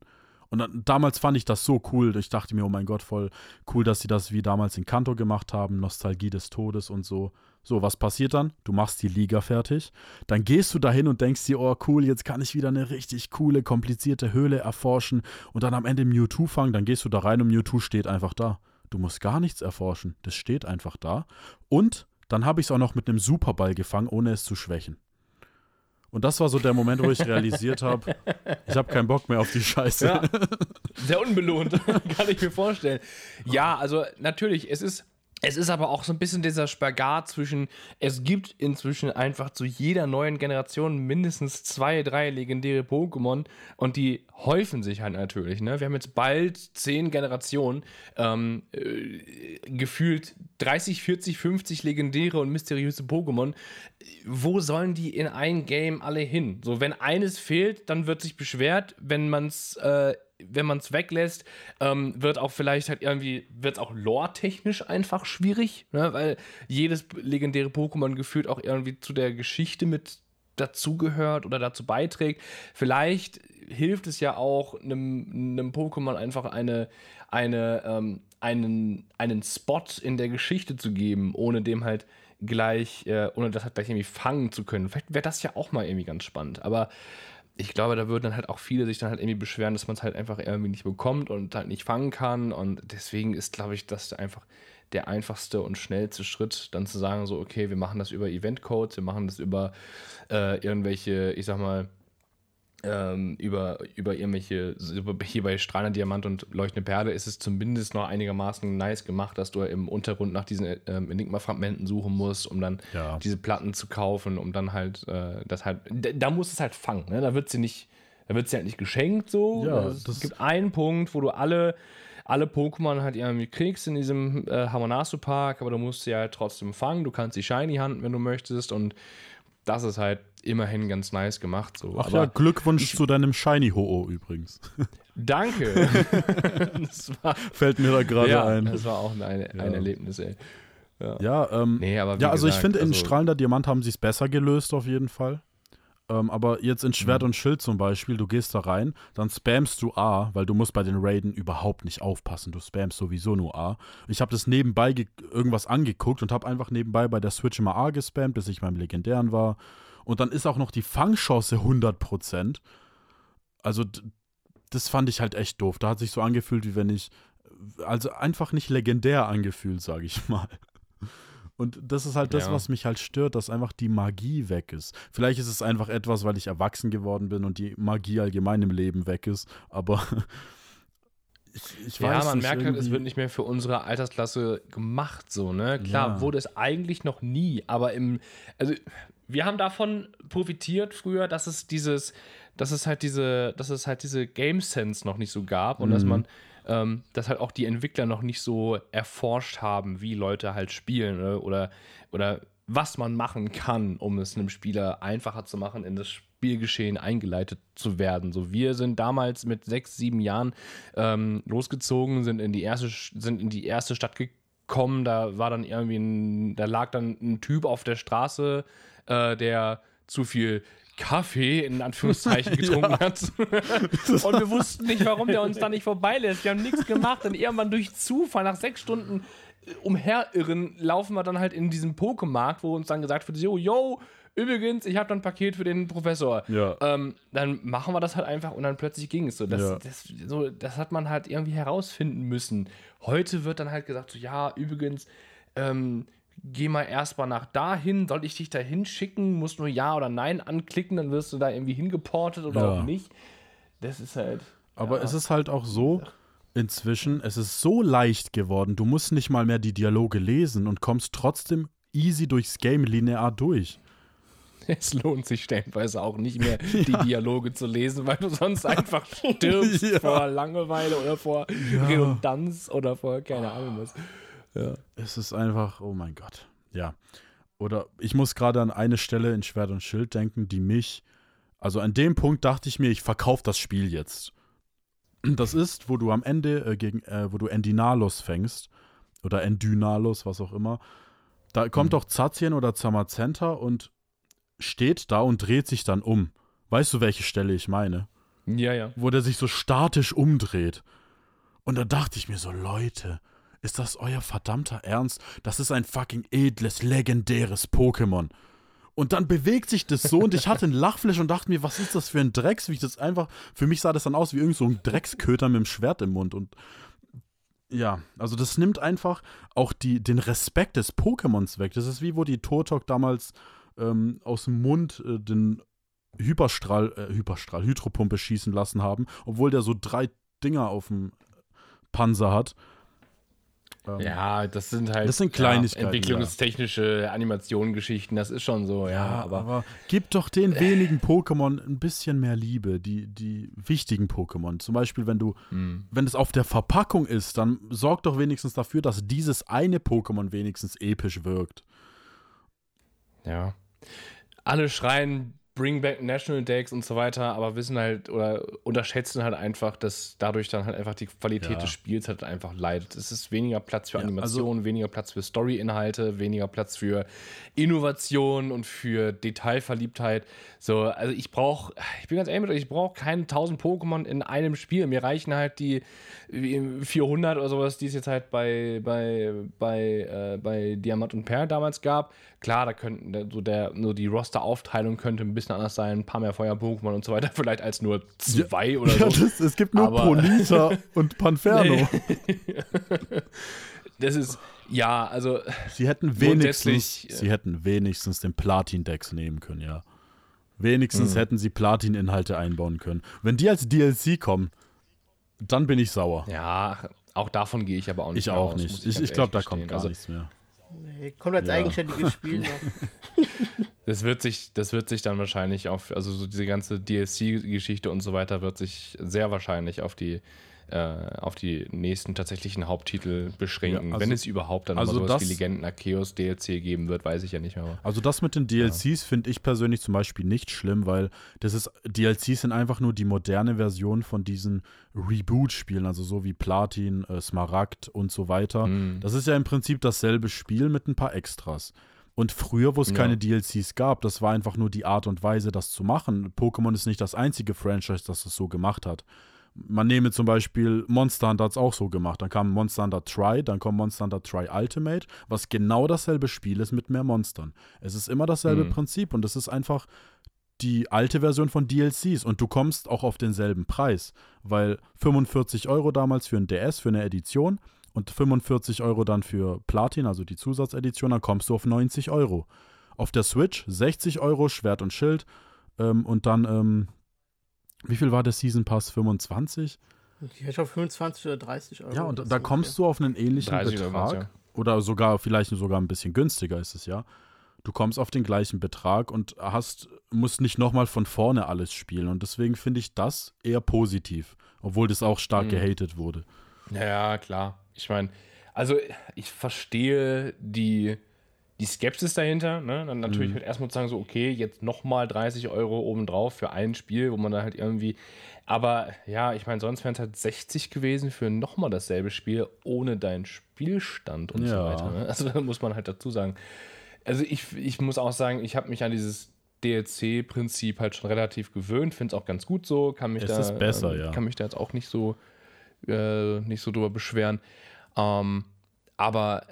Und dann, damals fand ich das so cool. Ich dachte mir, oh mein Gott, voll cool, dass sie das wie damals in Kanto gemacht haben, Nostalgie des Todes und so. So, was passiert dann? Du machst die Liga fertig, dann gehst du dahin und denkst dir, oh cool, jetzt kann ich wieder eine richtig coole, komplizierte Höhle erforschen und dann am Ende Mewtwo fangen, dann gehst du da rein und Mewtwo steht einfach da. Du musst gar nichts erforschen, das steht einfach da. Und dann habe ich es auch noch mit einem Superball gefangen, ohne es zu schwächen. Und das war so der Moment, wo ich realisiert habe, ich habe keinen Bock mehr auf die Scheiße. Ja. Sehr unbelohnt, kann ich mir vorstellen. Ja, also natürlich, es ist, Es ist aber auch so ein bisschen dieser Spagat zwischen, es gibt inzwischen einfach zu jeder neuen Generation mindestens zwei, drei legendäre Pokémon und die häufen sich halt natürlich. Ne? Wir haben jetzt bald zehn Generationen, ähm, äh, gefühlt 30, 40, 50 legendäre und mysteriöse Pokémon. Wo sollen die in ein Game alle hin? So, wenn eines fehlt, dann wird sich beschwert, wenn man es äh, wenn man es weglässt, ähm, wird auch vielleicht halt irgendwie, wird es auch lore-technisch einfach schwierig, ne? weil jedes legendäre Pokémon gefühlt auch irgendwie zu der Geschichte mit dazugehört oder dazu beiträgt. Vielleicht hilft es ja auch einem, Pokémon einfach eine, eine, ähm, einen, einen Spot in der Geschichte zu geben, ohne dem halt gleich, äh, ohne das halt gleich irgendwie fangen zu können. Vielleicht wäre das ja auch mal irgendwie ganz spannend. Aber ich glaube, da würden dann halt auch viele sich dann halt irgendwie beschweren, dass man es halt einfach irgendwie nicht bekommt und halt nicht fangen kann. Und deswegen ist, glaube ich, das einfach der einfachste und schnellste Schritt, dann zu sagen, so, okay, wir machen das über Eventcodes, wir machen das über äh, irgendwelche, ich sag mal, ähm, über, über irgendwelche, hier bei strahlender Diamant und leuchtende Perle ist es zumindest noch einigermaßen nice gemacht, dass du im Untergrund nach diesen ähm, Enigma-Fragmenten suchen musst, um dann ja. diese Platten zu kaufen, um dann halt äh, das halt, da, da musst es halt fangen, ne? da wird sie nicht, da wird sie halt nicht geschenkt so. Ja, also, es gibt einen Punkt, wo du alle alle Pokémon halt irgendwie kriegst in diesem äh, Hamanasu Park, aber du musst sie halt trotzdem fangen. Du kannst die Shiny handeln, wenn du möchtest und das ist halt immerhin ganz nice gemacht. So. Ach Aber ja, Glückwunsch ich, zu deinem Shiny Ho-Oh übrigens. Danke. war, Fällt mir da gerade ja, ein. Das war auch ein, ein ja. Erlebnis, ey. Ja, ja, ähm, nee, aber ja also gesagt, ich finde, in also, strahlender Diamant haben sie es besser gelöst, auf jeden Fall. Ähm, aber jetzt in Schwert mhm. und Schild zum Beispiel, du gehst da rein, dann spammst du A, weil du musst bei den Raiden überhaupt nicht aufpassen. Du spammst sowieso nur A. Ich habe das nebenbei irgendwas angeguckt und habe einfach nebenbei bei der Switch immer A gespammt, bis ich beim Legendären war. Und dann ist auch noch die Fangchance 100%. Also das fand ich halt echt doof. Da hat sich so angefühlt, wie wenn ich, also einfach nicht legendär angefühlt, sage ich mal. Und das ist halt das, ja. was mich halt stört, dass einfach die Magie weg ist. Vielleicht ist es einfach etwas, weil ich erwachsen geworden bin und die Magie allgemein im Leben weg ist, aber ich, ich ja, weiß man nicht, merkt halt, es wird nicht mehr für unsere Altersklasse gemacht, so, ne? Klar, ja. wurde es eigentlich noch nie, aber im, also wir haben davon profitiert früher, dass es dieses, dass es halt diese, dass es halt diese Game Sense noch nicht so gab und mhm. dass man ähm, dass halt auch die Entwickler noch nicht so erforscht haben, wie Leute halt spielen oder, oder, oder was man machen kann, um es einem Spieler einfacher zu machen, in das Spielgeschehen eingeleitet zu werden. So, wir sind damals mit sechs, sieben Jahren ähm, losgezogen, sind in die erste, sind in die erste Stadt gekommen. Da war dann irgendwie ein, da lag dann ein Typ auf der Straße, äh, der zu viel Kaffee in Anführungszeichen getrunken ja. hat. und wir wussten nicht, warum der uns da nicht vorbeilässt. Wir haben nichts gemacht. Und irgendwann durch Zufall, nach sechs Stunden umherirren, laufen wir dann halt in diesen Pokemarkt, wo uns dann gesagt wird, so, yo, übrigens, ich habe dann ein Paket für den Professor. Ja. Ähm, dann machen wir das halt einfach und dann plötzlich ging es so. Das, ja. das, so. das hat man halt irgendwie herausfinden müssen. Heute wird dann halt gesagt, so, ja, übrigens, ähm, geh mal erstmal nach dahin, soll ich dich da hinschicken, musst nur Ja oder Nein anklicken, dann wirst du da irgendwie hingeportet oder ja. auch nicht. Das ist halt. Aber ja. es ist halt auch so, inzwischen, es ist so leicht geworden, du musst nicht mal mehr die Dialoge lesen und kommst trotzdem easy durchs Game linear durch. Es lohnt sich stellenweise auch nicht mehr, die ja. Dialoge zu lesen, weil du sonst einfach stirbst vor Langeweile oder vor Redundanz oder vor keine Ahnung was. Ja. Es ist einfach, oh mein Gott. Ja. Oder ich muss gerade an eine Stelle in Schwert und Schild denken, die mich, also an dem Punkt dachte ich mir, ich verkaufe das Spiel jetzt. Das ist, wo du am Ende äh, gegen, äh, wo du Endinalos fängst oder Endynalos, was auch immer. Da kommt mhm. doch Zazien oder Zamazenta und steht da und dreht sich dann um. Weißt du, welche Stelle ich meine? Ja, ja. Wo der sich so statisch umdreht. Und da dachte ich mir so, Leute, ist das euer verdammter Ernst? Das ist ein fucking edles, legendäres Pokémon. Und dann bewegt sich das so und ich hatte einen Lachflash und dachte mir, was ist das für ein Drecks? Wie ich das einfach, für mich sah das dann aus wie irgend so ein Drecksköter mit dem Schwert im Mund und ja, also das nimmt einfach auch die, den Respekt des Pokémons weg. Das ist wie wo die Turtok damals ähm, aus dem Mund äh, den Hyperstrahl, äh, Hyperstrahl, Hydropumpe schießen lassen haben, obwohl der so drei Dinger auf dem Panzer hat. Ähm, Ja, das sind halt Das sind Kleinigkeiten, ja, entwicklungstechnische Animationsgeschichten, das ist schon so, ja. Ja, aber, aber, gib doch den wenigen Pokémon ein bisschen mehr Liebe, die, die wichtigen Pokémon. Zum Beispiel, wenn du, Hm. wenn es auf der Verpackung ist, dann sorg doch wenigstens dafür, dass dieses eine Pokémon wenigstens episch wirkt. ja. Alle schreien, bring back National Decks und so weiter, aber wissen halt oder unterschätzen halt einfach, dass dadurch dann halt einfach die Qualität Ja. des Spiels halt einfach leidet. Es ist weniger Platz für Ja, Animationen, weniger Platz für Story-Inhalte, weniger Platz für Innovation und für Detailverliebtheit. So, also ich brauche, ich bin ganz ehrlich mit euch, ich brauche keine 1000 Pokémon in einem Spiel. Mir reichen halt die wie 400 oder sowas, die es jetzt halt bei, bei, bei, äh, bei Diamant und Perl damals gab. Klar, da könnten so der, nur die Roster-Aufteilung könnte ein bisschen anders sein, ein paar mehr Feuer-Pokémon und so weiter, vielleicht als nur zwei oder Ja, so. das, es gibt nur Aber- Polita und Panferno. Das ist, ja, also Sie hätten wenigstens, äh, sie hätten wenigstens den Platin-Dex nehmen können, ja. Wenigstens Mhm. hätten sie Platin-Inhalte einbauen können. Wenn die als DLC kommen, dann bin ich sauer. Ja, auch davon gehe ich aber auch nicht ich auch aus, nicht. Ich, ich glaube, da kommt gar also, nichts mehr. Nee, kommt als Ja. eigenständiges Spiel noch. Das wird sich, das wird sich dann wahrscheinlich auf, also so diese ganze DLC-Geschichte und so weiter wird sich sehr wahrscheinlich auf die, äh, auf die nächsten tatsächlichen Haupttitel beschränken. Ja, also- Wenn es überhaupt dann also sowas das- wie Legenden Arceus DLC geben wird, weiß ich ja nicht mehr. Also das mit den DLCs finde ich persönlich zum Beispiel nicht schlimm, weil das ist, DLCs sind einfach nur die moderne Version von diesen Reboot-Spielen, also so wie Platin, äh, Smaragd und so weiter. Mhm. Das ist ja im Prinzip dasselbe Spiel mit ein paar Extras. Und früher, wo es Ja. keine DLCs gab, das war einfach nur die Art und Weise, das zu machen. Pokémon ist nicht das einzige Franchise, das das so gemacht hat. Man nehme zum Beispiel Monster Hunter hat es auch so gemacht. Dann kam Monster Hunter Try, dann kommt Monster Hunter Try Ultimate, was genau dasselbe Spiel ist mit mehr Monstern. Es ist immer dasselbe Mhm. Prinzip und es ist einfach die alte Version von DLCs und du kommst auch auf denselben Preis, weil 45 Euro damals für ein DS, für eine Edition und 45 Euro dann für Platin, also die Zusatzedition, dann kommst du auf 90 Euro. Auf der Switch 60 Euro, Schwert und Schild ähm, und dann, ähm, wie viel war der Season Pass? 25? Ich glaube 25 oder 30 Euro. Ja, und da so kommst du auf einen ähnlichen 30 oder was, Betrag. ja. Oder sogar, vielleicht sogar ein bisschen günstiger ist es ja. Du kommst auf den gleichen Betrag und hast, musst nicht nochmal von vorne alles spielen. Und deswegen finde ich das eher positiv, obwohl das auch stark Mhm. gehatet wurde. Ja, klar. Ich meine, also ich verstehe die, die Skepsis dahinter. Ne? Dann natürlich Mhm. halt erstmal zu sagen, so, okay, jetzt nochmal 30 Euro obendrauf für ein Spiel, wo man dann halt irgendwie. Aber ja, ich meine, sonst wären es halt 60 gewesen für nochmal dasselbe Spiel ohne deinen Spielstand und so Ja. weiter. Ne? Also da muss man halt dazu sagen. Also ich, ich muss auch sagen, ich habe mich an dieses DLC-Prinzip halt schon relativ gewöhnt, finde es auch ganz gut so, kann mich Es da ist besser, ähm, ja. kann mich da jetzt auch nicht so äh, nicht so drüber beschweren. Ähm, aber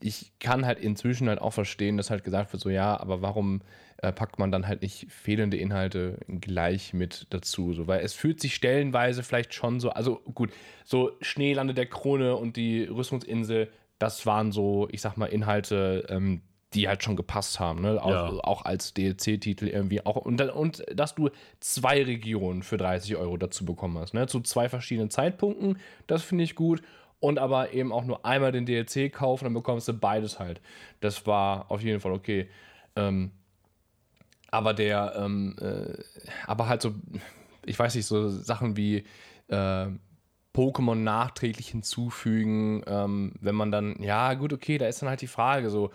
ich kann halt inzwischen halt auch verstehen, dass halt gesagt wird, so ja, aber warum äh, packt man dann halt nicht fehlende Inhalte gleich mit dazu? So, weil es fühlt sich stellenweise vielleicht schon so, also gut, so Schneelande der Krone und die Rüstungsinsel, das waren so, ich sag mal, Inhalte, ähm, die halt schon gepasst haben, ne? Auch, Ja. auch als DLC-Titel irgendwie. Auch, und, und dass du zwei Regionen für 30 Euro dazu bekommen hast, ne? Zu zwei verschiedenen Zeitpunkten, das finde ich gut. Und aber eben auch nur einmal den DLC kaufen, dann bekommst du beides halt. Das war auf jeden Fall okay. Ähm, aber der, ähm, äh, aber halt so, ich weiß nicht, so Sachen wie äh, Pokémon nachträglich hinzufügen, ähm, wenn man dann, ja, gut, okay, da ist dann halt die Frage, so,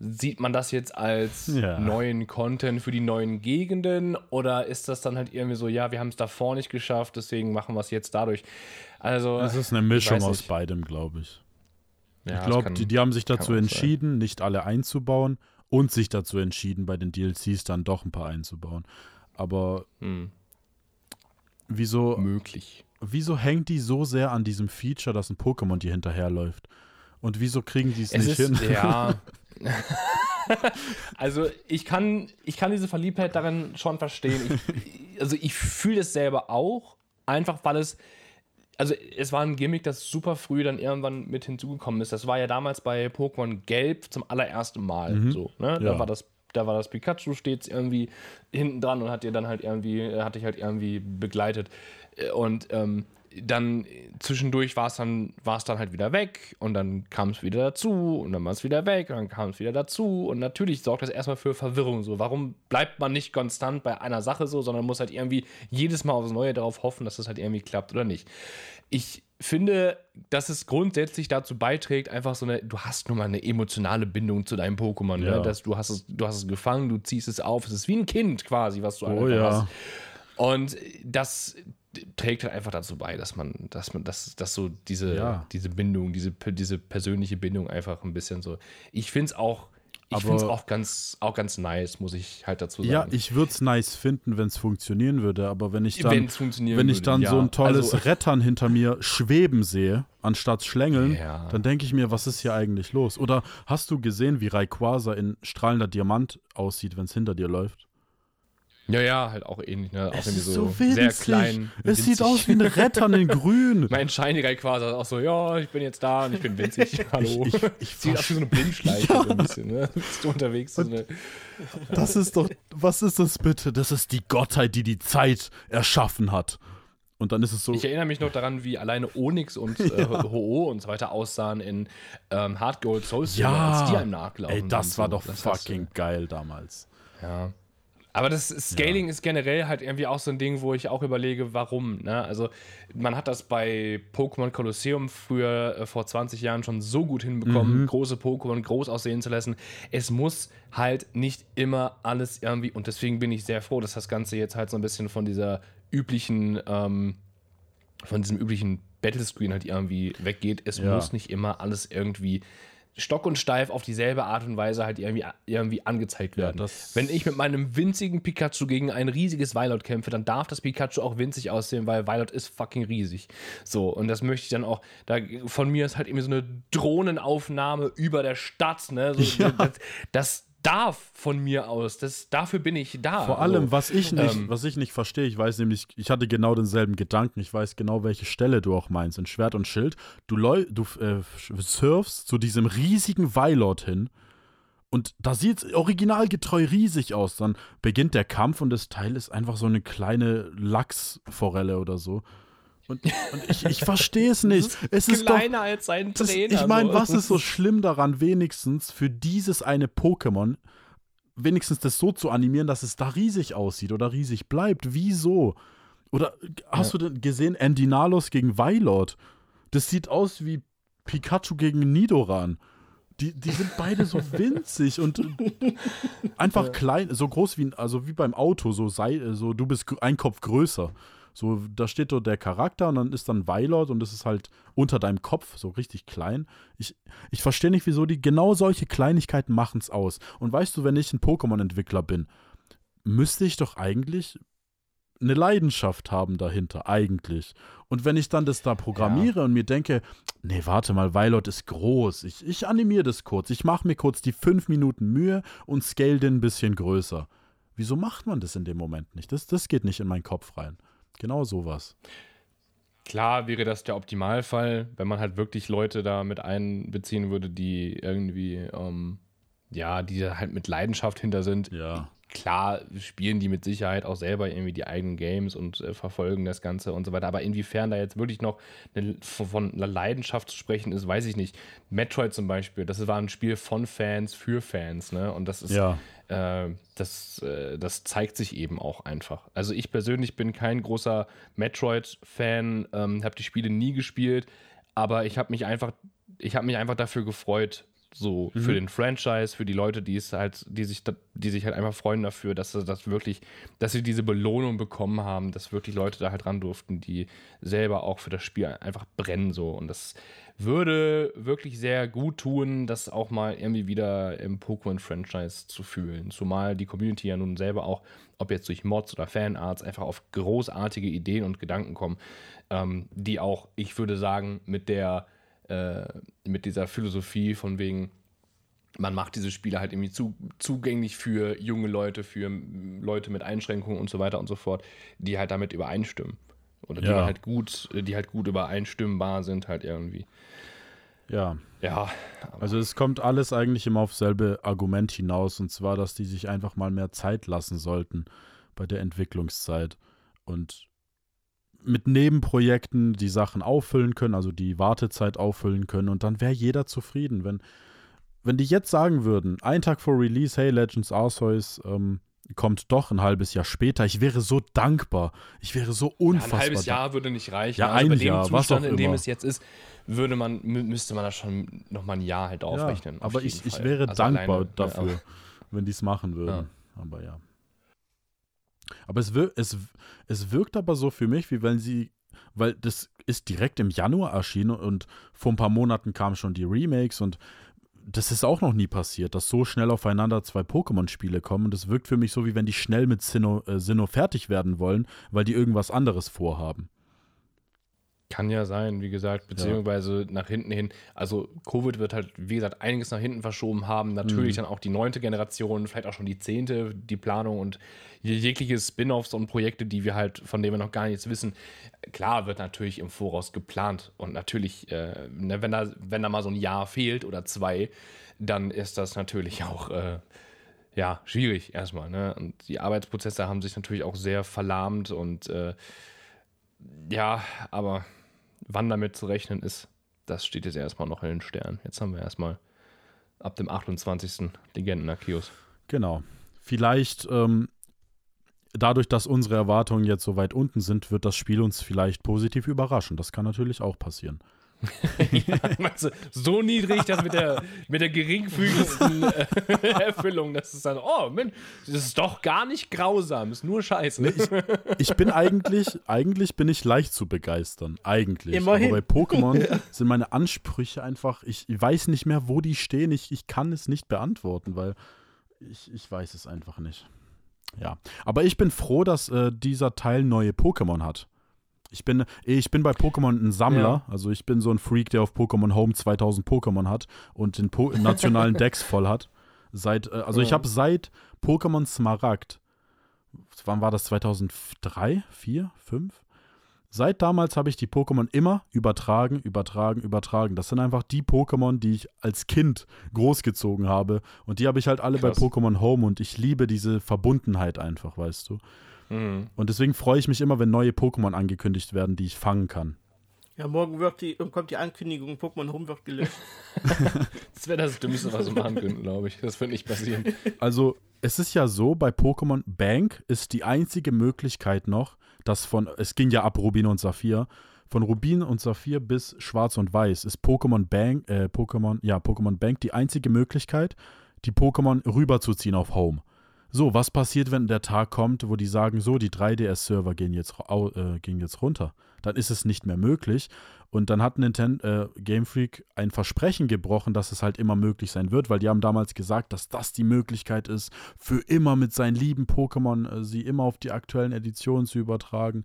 sieht man das jetzt als Ja. neuen Content für die neuen Gegenden oder ist das dann halt irgendwie so, ja, wir haben es davor nicht geschafft, deswegen machen wir es jetzt dadurch? Also, Es ist eine Mischung aus beidem, glaube ich. ja, ich glaube, die, die haben sich dazu auch sein. entschieden, nicht alle einzubauen und sich dazu entschieden, bei den DLCs dann doch ein paar einzubauen. Aber Hm, wieso, möglich. wieso hängt die so sehr an diesem Feature, dass ein Pokémon dir hinterherläuft? Und wieso kriegen die es Es nicht ist, hin? ja. also ich kann, ich kann diese Verliebtheit darin schon verstehen. Ich, also ich fühle es selber auch, einfach weil es, also es war ein Gimmick, das super früh dann irgendwann mit hinzugekommen ist. Das war ja damals bei Pokémon Gelb zum allerersten Mal so. Ne? Da Ja. war das da war das Pikachu stets irgendwie hinten dran und hat dir dann halt irgendwie, hat dich halt irgendwie begleitet. Äh, Und ähm, dann zwischendurch war es dann, war's dann halt wieder weg und dann kam es wieder dazu und dann war es wieder weg und dann kam es wieder dazu und natürlich sorgt das erstmal für Verwirrung. So, warum bleibt man nicht konstant bei einer Sache so, sondern muss halt irgendwie jedes Mal aufs Neue darauf hoffen, dass das halt irgendwie klappt oder nicht. Ich finde, dass es grundsätzlich dazu beiträgt, einfach so eine, du hast nun mal eine emotionale Bindung zu deinem Pokémon. Ne? Ja. Ne? Dass du, hast es, du hast es gefangen, du ziehst es auf, es ist wie ein Kind quasi, was du Oh ja. hast. Und das trägt halt einfach dazu bei, dass man, dass man, dass, dass so diese, Ja. diese Bindung, diese, diese persönliche Bindung einfach ein bisschen so. Ich finde es auch, ich Aber- finde es auch ganz, auch ganz nice, muss ich halt dazu sagen. Ja, ich würde es nice finden, wenn es funktionieren würde, aber wenn ich dann, wenn ich würde, dann ja. so ein tolles Also- Rettern hinter mir schweben sehe, anstatt schlängeln, Ja. dann denke ich mir, was ist hier eigentlich los? Oder hast du gesehen, wie Rayquaza in strahlender Diamant aussieht, wenn es hinter dir läuft? Ja, ja, halt auch ähnlich, ne? Auch Es irgendwie ist so, so sehr klein. Es sieht winzig. aus wie ein Rettern in grün. Mein Shiny quasi auch so, ja, ich bin jetzt da und ich bin winzig. Hallo. ich- ich Sieht aus wie so eine Blindschleiche so ein bisschen, ne? Bist du unterwegs? So eine, Das ist doch, was ist das bitte? Das ist die Gottheit, die die Zeit erschaffen hat. Und dann ist es so, ich erinnere mich noch daran, wie alleine Onyx und äh, Ho-Oh und so weiter aussahen in ähm, Hard Gold Soul ja, als die einem nachlaufen. ey, das war so. doch Das fucking geil damals. Ja. Aber das Scaling ist generell halt irgendwie auch so ein Ding, wo ich auch überlege, warum. Ne? Also, man hat das bei Pokémon Colosseum früher äh, vor 20 Jahren schon so gut hinbekommen, große Pokémon groß aussehen zu lassen. Es muss halt nicht immer alles irgendwie, und deswegen bin ich sehr froh, dass das Ganze jetzt halt so ein bisschen von dieser üblichen, ähm, von diesem üblichen Battlescreen halt irgendwie weggeht. Es Ja. muss nicht immer alles irgendwie stock und steif auf dieselbe Art und Weise halt irgendwie, irgendwie angezeigt werden. das- Wenn ich mit meinem winzigen Pikachu gegen ein riesiges Violet kämpfe, dann darf das Pikachu auch winzig aussehen, weil Violet ist fucking riesig. So, und das möchte ich dann auch, da von mir ist halt irgendwie so eine Drohnenaufnahme über der Stadt, ne? So, Ja. das, das darf von mir aus, das, dafür bin ich da. Vor allem, so. was ich nicht, ähm, was ich nicht verstehe, ich weiß nämlich, ich hatte genau denselben Gedanken, ich weiß genau, welche Stelle du auch meinst, in Schwert und Schild. Du, läu du äh, surfst zu diesem riesigen Weilort hin und da sieht es originalgetreu riesig aus. Dann beginnt der Kampf und das Teil ist einfach so eine kleine Lachsforelle oder so. Und, und ich, ich verstehe es nicht. Es ist doch, kleiner als sein das, Trainer. ich meine, was ist so schlimm daran, wenigstens für dieses eine Pokémon, wenigstens das so zu animieren, dass es da riesig aussieht oder riesig bleibt? Wieso? Oder hast du denn gesehen, Endinalos gegen Weilord? Das sieht aus wie Pikachu gegen Nidoran. Die, die sind beide so winzig und einfach klein, so groß wie, also wie beim Auto, so sei, so du bist ein Kopf größer. So, da steht dort der Charakter und dann ist dann Weilord und das ist halt unter deinem Kopf, so richtig klein. Ich, ich verstehe nicht, wieso die genau solche Kleinigkeiten machen es aus. Und weißt du, wenn ich ein Pokémon-Entwickler bin, müsste ich doch eigentlich eine Leidenschaft haben dahinter, eigentlich. Und wenn ich dann das da programmiere und mir denke, nee, warte mal, Weilord ist groß, ich, ich animiere das kurz, ich mache mir kurz die fünf Minuten Mühe und scale den ein bisschen größer. Wieso macht man das in dem Moment nicht? Das, das geht nicht in meinen Kopf rein. Genau sowas. Klar wäre das der Optimalfall, wenn man halt wirklich Leute da mit einbeziehen würde, die irgendwie, ähm, ja, die halt mit Leidenschaft hinter sind. Ja. Klar spielen die mit Sicherheit auch selber irgendwie die eigenen Games und äh, verfolgen das Ganze und so weiter. Aber inwiefern da jetzt wirklich noch eine, von, von einer Leidenschaft zu sprechen ist, weiß ich nicht. Metroid zum Beispiel, das war ein Spiel von Fans für Fans, ne? Und das ist, Ja. Äh, das, äh, das zeigt sich eben auch einfach. Also ich persönlich bin kein großer Metroid-Fan, ähm, habe die Spiele nie gespielt, aber ich habe mich einfach, ich habe mich einfach dafür gefreut, so für den Franchise, für die Leute, die es halt, die sich, da, die sich halt einfach freuen dafür, dass sie das wirklich, dass sie diese Belohnung bekommen haben, dass wirklich Leute da halt ran durften, die selber auch für das Spiel einfach brennen so und das würde wirklich sehr gut tun, das auch mal irgendwie wieder im Pokémon-Franchise zu fühlen. Zumal die Community ja nun selber auch, ob jetzt durch Mods oder Fanarts, einfach auf großartige Ideen und Gedanken kommen, ähm, die auch, ich würde sagen, mit der äh, mit dieser Philosophie von wegen, man macht diese Spiele halt irgendwie zu, zugänglich für junge Leute, für Leute mit Einschränkungen und so weiter und so fort, die halt damit übereinstimmen. Oder die Ja. halt gut, die halt gut übereinstimmbar sind, halt irgendwie. Ja. Ja, Also es kommt alles eigentlich immer auf selbe Argument hinaus, und zwar, dass die sich einfach mal mehr Zeit lassen sollten bei der Entwicklungszeit. Und mit Nebenprojekten die Sachen auffüllen können, also die Wartezeit auffüllen können und dann wäre jeder zufrieden. Wenn, wenn die jetzt sagen würden, ein Tag vor Release, hey, Legends Arceus ähm, kommt doch ein halbes Jahr später, ich wäre so dankbar. Ich wäre so unfassbar. Ja, ein halbes. Jahr würde nicht reichen. Ja, Also ein Jahr, was Zustand, auch in dem immer. es jetzt ist, würde man, mü- müsste man das schon nochmal ein Jahr halt aufrechnen. Ja, auf aber ich, ich wäre Also dankbar alleine, dafür, Ja, wenn die es machen würden. Aber ja. Aber es, wir, es, es wirkt aber so für mich, wie wenn sie, weil das ist direkt im Januar erschienen und vor ein paar Monaten kamen schon die Remakes und das ist auch noch nie passiert, dass so schnell aufeinander zwei Pokémon-Spiele kommen. Und das wirkt für mich so, wie wenn die schnell mit Sinnoh, äh, Sinnoh fertig werden wollen, weil die irgendwas anderes vorhaben. Kann ja sein, wie gesagt, beziehungsweise nach hinten hin. Also Covid wird halt, wie gesagt, einiges nach hinten verschoben haben. Natürlich Mhm. dann auch die neunte Generation, vielleicht auch schon die zehnte, die Planung und jegliche Spin-offs und Projekte, die wir halt, von denen wir noch gar nichts wissen. Klar wird natürlich im Voraus geplant und natürlich, äh, ne, wenn, da, wenn da mal so ein Jahr fehlt oder zwei, dann ist das natürlich auch äh, ja, schwierig erstmal. Ne? Und die Arbeitsprozesse haben sich natürlich auch sehr verlahmt und äh, ja, aber wann damit zu rechnen ist, das steht jetzt erstmal noch in den Sternen. Jetzt haben wir erstmal ab dem 28. Legenden Arceus. Genau. Vielleicht ähm, dadurch, dass unsere Erwartungen jetzt so weit unten sind, wird das Spiel uns vielleicht positiv überraschen. Das kann natürlich auch passieren. Meinst du, so niedrig, dass mit der, mit der geringfügigsten äh, Erfüllung, dass es dann, oh, Mensch, das ist doch gar nicht grausam, ist nur Scheiße. Ich bin eigentlich, eigentlich bin ich leicht zu begeistern. Eigentlich. Immerhin. Aber bei Pokémon sind meine Ansprüche einfach, ich weiß nicht mehr, wo die stehen. Ich, ich kann es nicht beantworten, weil ich, ich weiß es einfach nicht. Ja. Aber ich bin froh, dass äh, dieser Teil neue Pokémon hat. Ich bin, ich bin bei Pokémon ein Sammler. Also ich bin so ein Freak, der auf Pokémon Home 2000 Pokémon hat und den po nationalen Decks voll hat. Seit, äh, also ich Ja. habe seit Pokémon Smaragd, wann war das, 2003, 4, 5? Seit damals habe ich die Pokémon immer übertragen, übertragen, übertragen. Das sind einfach die Pokémon, die ich als Kind großgezogen habe. Und die habe ich halt alle Krass. bei Pokémon Home und ich liebe diese Verbundenheit einfach, weißt du. Mhm. Und deswegen freue ich mich immer, wenn neue Pokémon angekündigt werden, die ich fangen kann. Ja, morgen wird die, kommt die Ankündigung, Pokémon Home wird gelöscht. Das wäre das Dümmste, was wir machen könnten, glaube ich. Das wird nicht passieren. Also, es ist ja so, bei Pokémon Bank ist die einzige Möglichkeit noch, dass von, es ging ja ab Rubin und Saphir, von Rubin und Saphir bis Schwarz und Weiß ist Pokémon Bank, äh, Pokémon, ja, Pokémon Bank die einzige Möglichkeit, die Pokémon rüberzuziehen auf Home. So, was passiert, wenn der Tag kommt, wo die sagen, so, die 3DS-Server gehen, jetzt äh, gehen jetzt runter? Dann ist es nicht mehr möglich. Und dann hat Nintendo, äh, Game Freak ein Versprechen gebrochen, dass es halt immer möglich sein wird, weil die haben damals gesagt, dass das die Möglichkeit ist, für immer mit seinen lieben Pokémon äh, sie immer auf die aktuellen Editionen zu übertragen.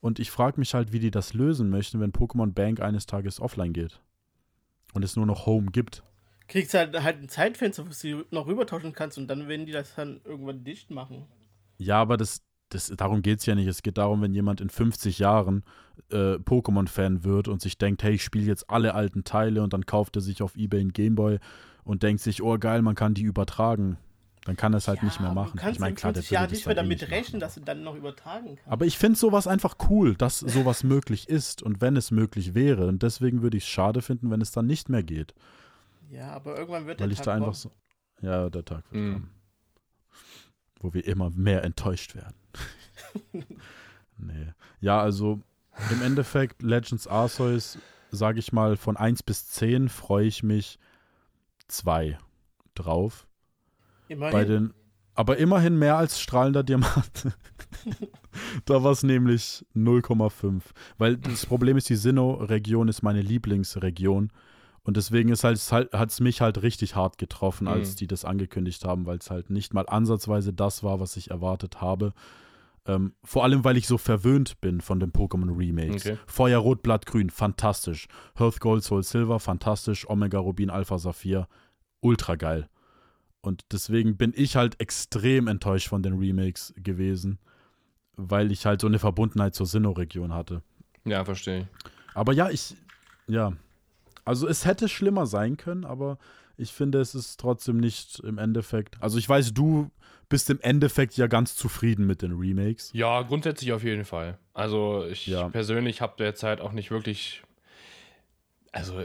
Und ich frage mich halt, wie die das lösen möchten, wenn Pokémon Bank eines Tages offline geht. Und es nur noch Home gibt. Kriegst halt, halt ein Zeitfenster, wo du sie noch rübertauschen kannst und dann werden die das dann irgendwann dicht machen. Ja, aber das, das, darum geht es ja nicht. Es geht darum, wenn jemand in 50 Jahren äh, Pokémon-Fan wird und sich denkt, hey, ich spiele jetzt alle alten Teile und dann kauft er sich auf Ebay einen Gameboy und denkt sich, oh geil, man kann die übertragen. Dann kann er es halt nicht mehr machen. Ich meine, in klar, der 50 würde Jahren das nicht mehr eh damit rechnen, machen. dass du dann noch übertragen kannst. Aber ich finde sowas einfach cool, dass sowas möglich ist und wenn es möglich wäre. Und deswegen würde ich es schade finden, wenn es dann nicht mehr geht. Ja, aber irgendwann wird Weil der ich Tag da einfach kommen. so. Ja, der Tag wird Mhm. kommen. Wo wir immer mehr enttäuscht werden. nee. Ja, also im Endeffekt, Legends Arceus, sage ich mal, von 1 bis 10 freue ich mich 2 drauf. Immerhin. Bei den, aber immerhin mehr als strahlender Diamant. da war es nämlich 0,5. Weil das Problem ist, die Sinnoh-Region ist meine Lieblingsregion. Und deswegen ist halt, halt, hat es mich halt richtig hart getroffen, als Mhm. die das angekündigt haben, weil es halt nicht mal ansatzweise das war, was ich erwartet habe. Ähm, vor allem, weil ich so verwöhnt bin von den Pokémon Remakes. Okay. Feuer, Rot, Blatt, Grün, fantastisch. Hearth Gold, Soul Silver, fantastisch. Omega, Rubin, Alpha, Saphir, ultra geil. Und deswegen bin ich halt extrem enttäuscht von den Remakes gewesen, weil ich halt so eine Verbundenheit zur Sinnoh-Region hatte. Ja, verstehe ich. Aber ja, ich, ja. Also es hätte schlimmer sein können, aber ich finde, es ist trotzdem nicht im Endeffekt. Also ich weiß, du bist im Endeffekt ja ganz zufrieden mit den Remakes. Ja, grundsätzlich auf jeden Fall. Also ich Ja. persönlich habe derzeit auch nicht wirklich. Also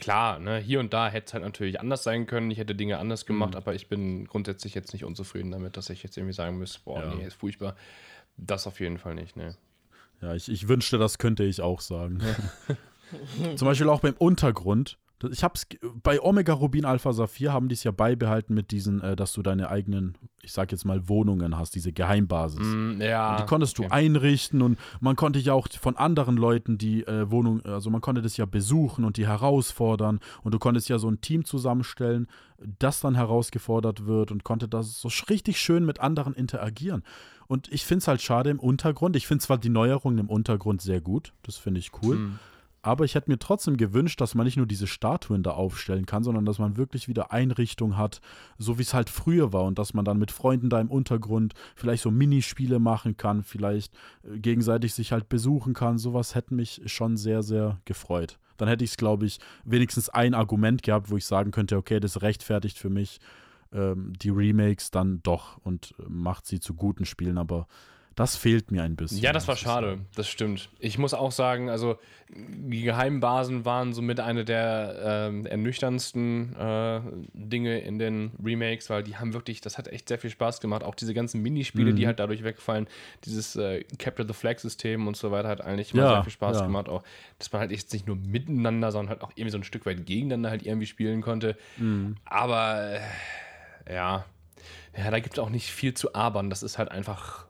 klar, ne, hier und da hätte es halt natürlich anders sein können. Ich hätte Dinge anders gemacht, Mhm. aber ich bin grundsätzlich jetzt nicht unzufrieden damit, dass ich jetzt irgendwie sagen müsste, boah, Ja. nee, ist furchtbar. Das auf jeden Fall nicht, ne. Ja, ich, ich wünschte, das könnte ich auch sagen. Zum Beispiel auch beim Untergrund. Ich hab's bei Omega Rubin Alpha Saphir haben die es ja beibehalten mit diesen, äh, dass du deine eigenen, ich sag jetzt mal, Wohnungen hast, diese Geheimbasis. Mm, ja. Und die konntest du okay. einrichten und man konnte ja auch von anderen Leuten die äh, Wohnung, also man konnte das ja besuchen und die herausfordern und du konntest ja so ein Team zusammenstellen, das dann herausgefordert wird und konnte das so richtig schön mit anderen interagieren. Und ich finde es halt schade im Untergrund. Ich finde zwar die Neuerungen im Untergrund sehr gut, das finde ich cool. Mm. Aber ich hätte mir trotzdem gewünscht, dass man nicht nur diese Statuen da aufstellen kann, sondern dass man wirklich wieder Einrichtung hat, so wie es halt früher war und dass man dann mit Freunden da im Untergrund vielleicht so Minispiele machen kann, vielleicht äh, gegenseitig sich halt besuchen kann. Sowas hätte mich schon sehr, sehr gefreut. Dann hätte ich es, glaube ich, wenigstens ein Argument gehabt, wo ich sagen könnte, okay, das rechtfertigt für mich ähm, die Remakes dann doch und äh, macht sie zu guten Spielen, aber das fehlt mir ein bisschen. Ja, das war schade, das stimmt. Ich muss auch sagen, also die Geheimbasen waren somit eine der ähm, ernüchterndsten äh, Dinge in den Remakes, weil die haben wirklich, das hat echt sehr viel Spaß gemacht. Auch diese ganzen Minispiele, Mhm. die halt dadurch wegfallen, dieses äh, Capture the Flag System und so weiter hat eigentlich immer Ja, sehr viel Spaß ja. gemacht. Auch, dass man halt jetzt nicht nur miteinander, sondern halt auch irgendwie so ein Stück weit gegeneinander halt irgendwie spielen konnte. Mhm. Aber äh, ja. Ja, da gibt es auch nicht viel zu abern. Das ist halt einfach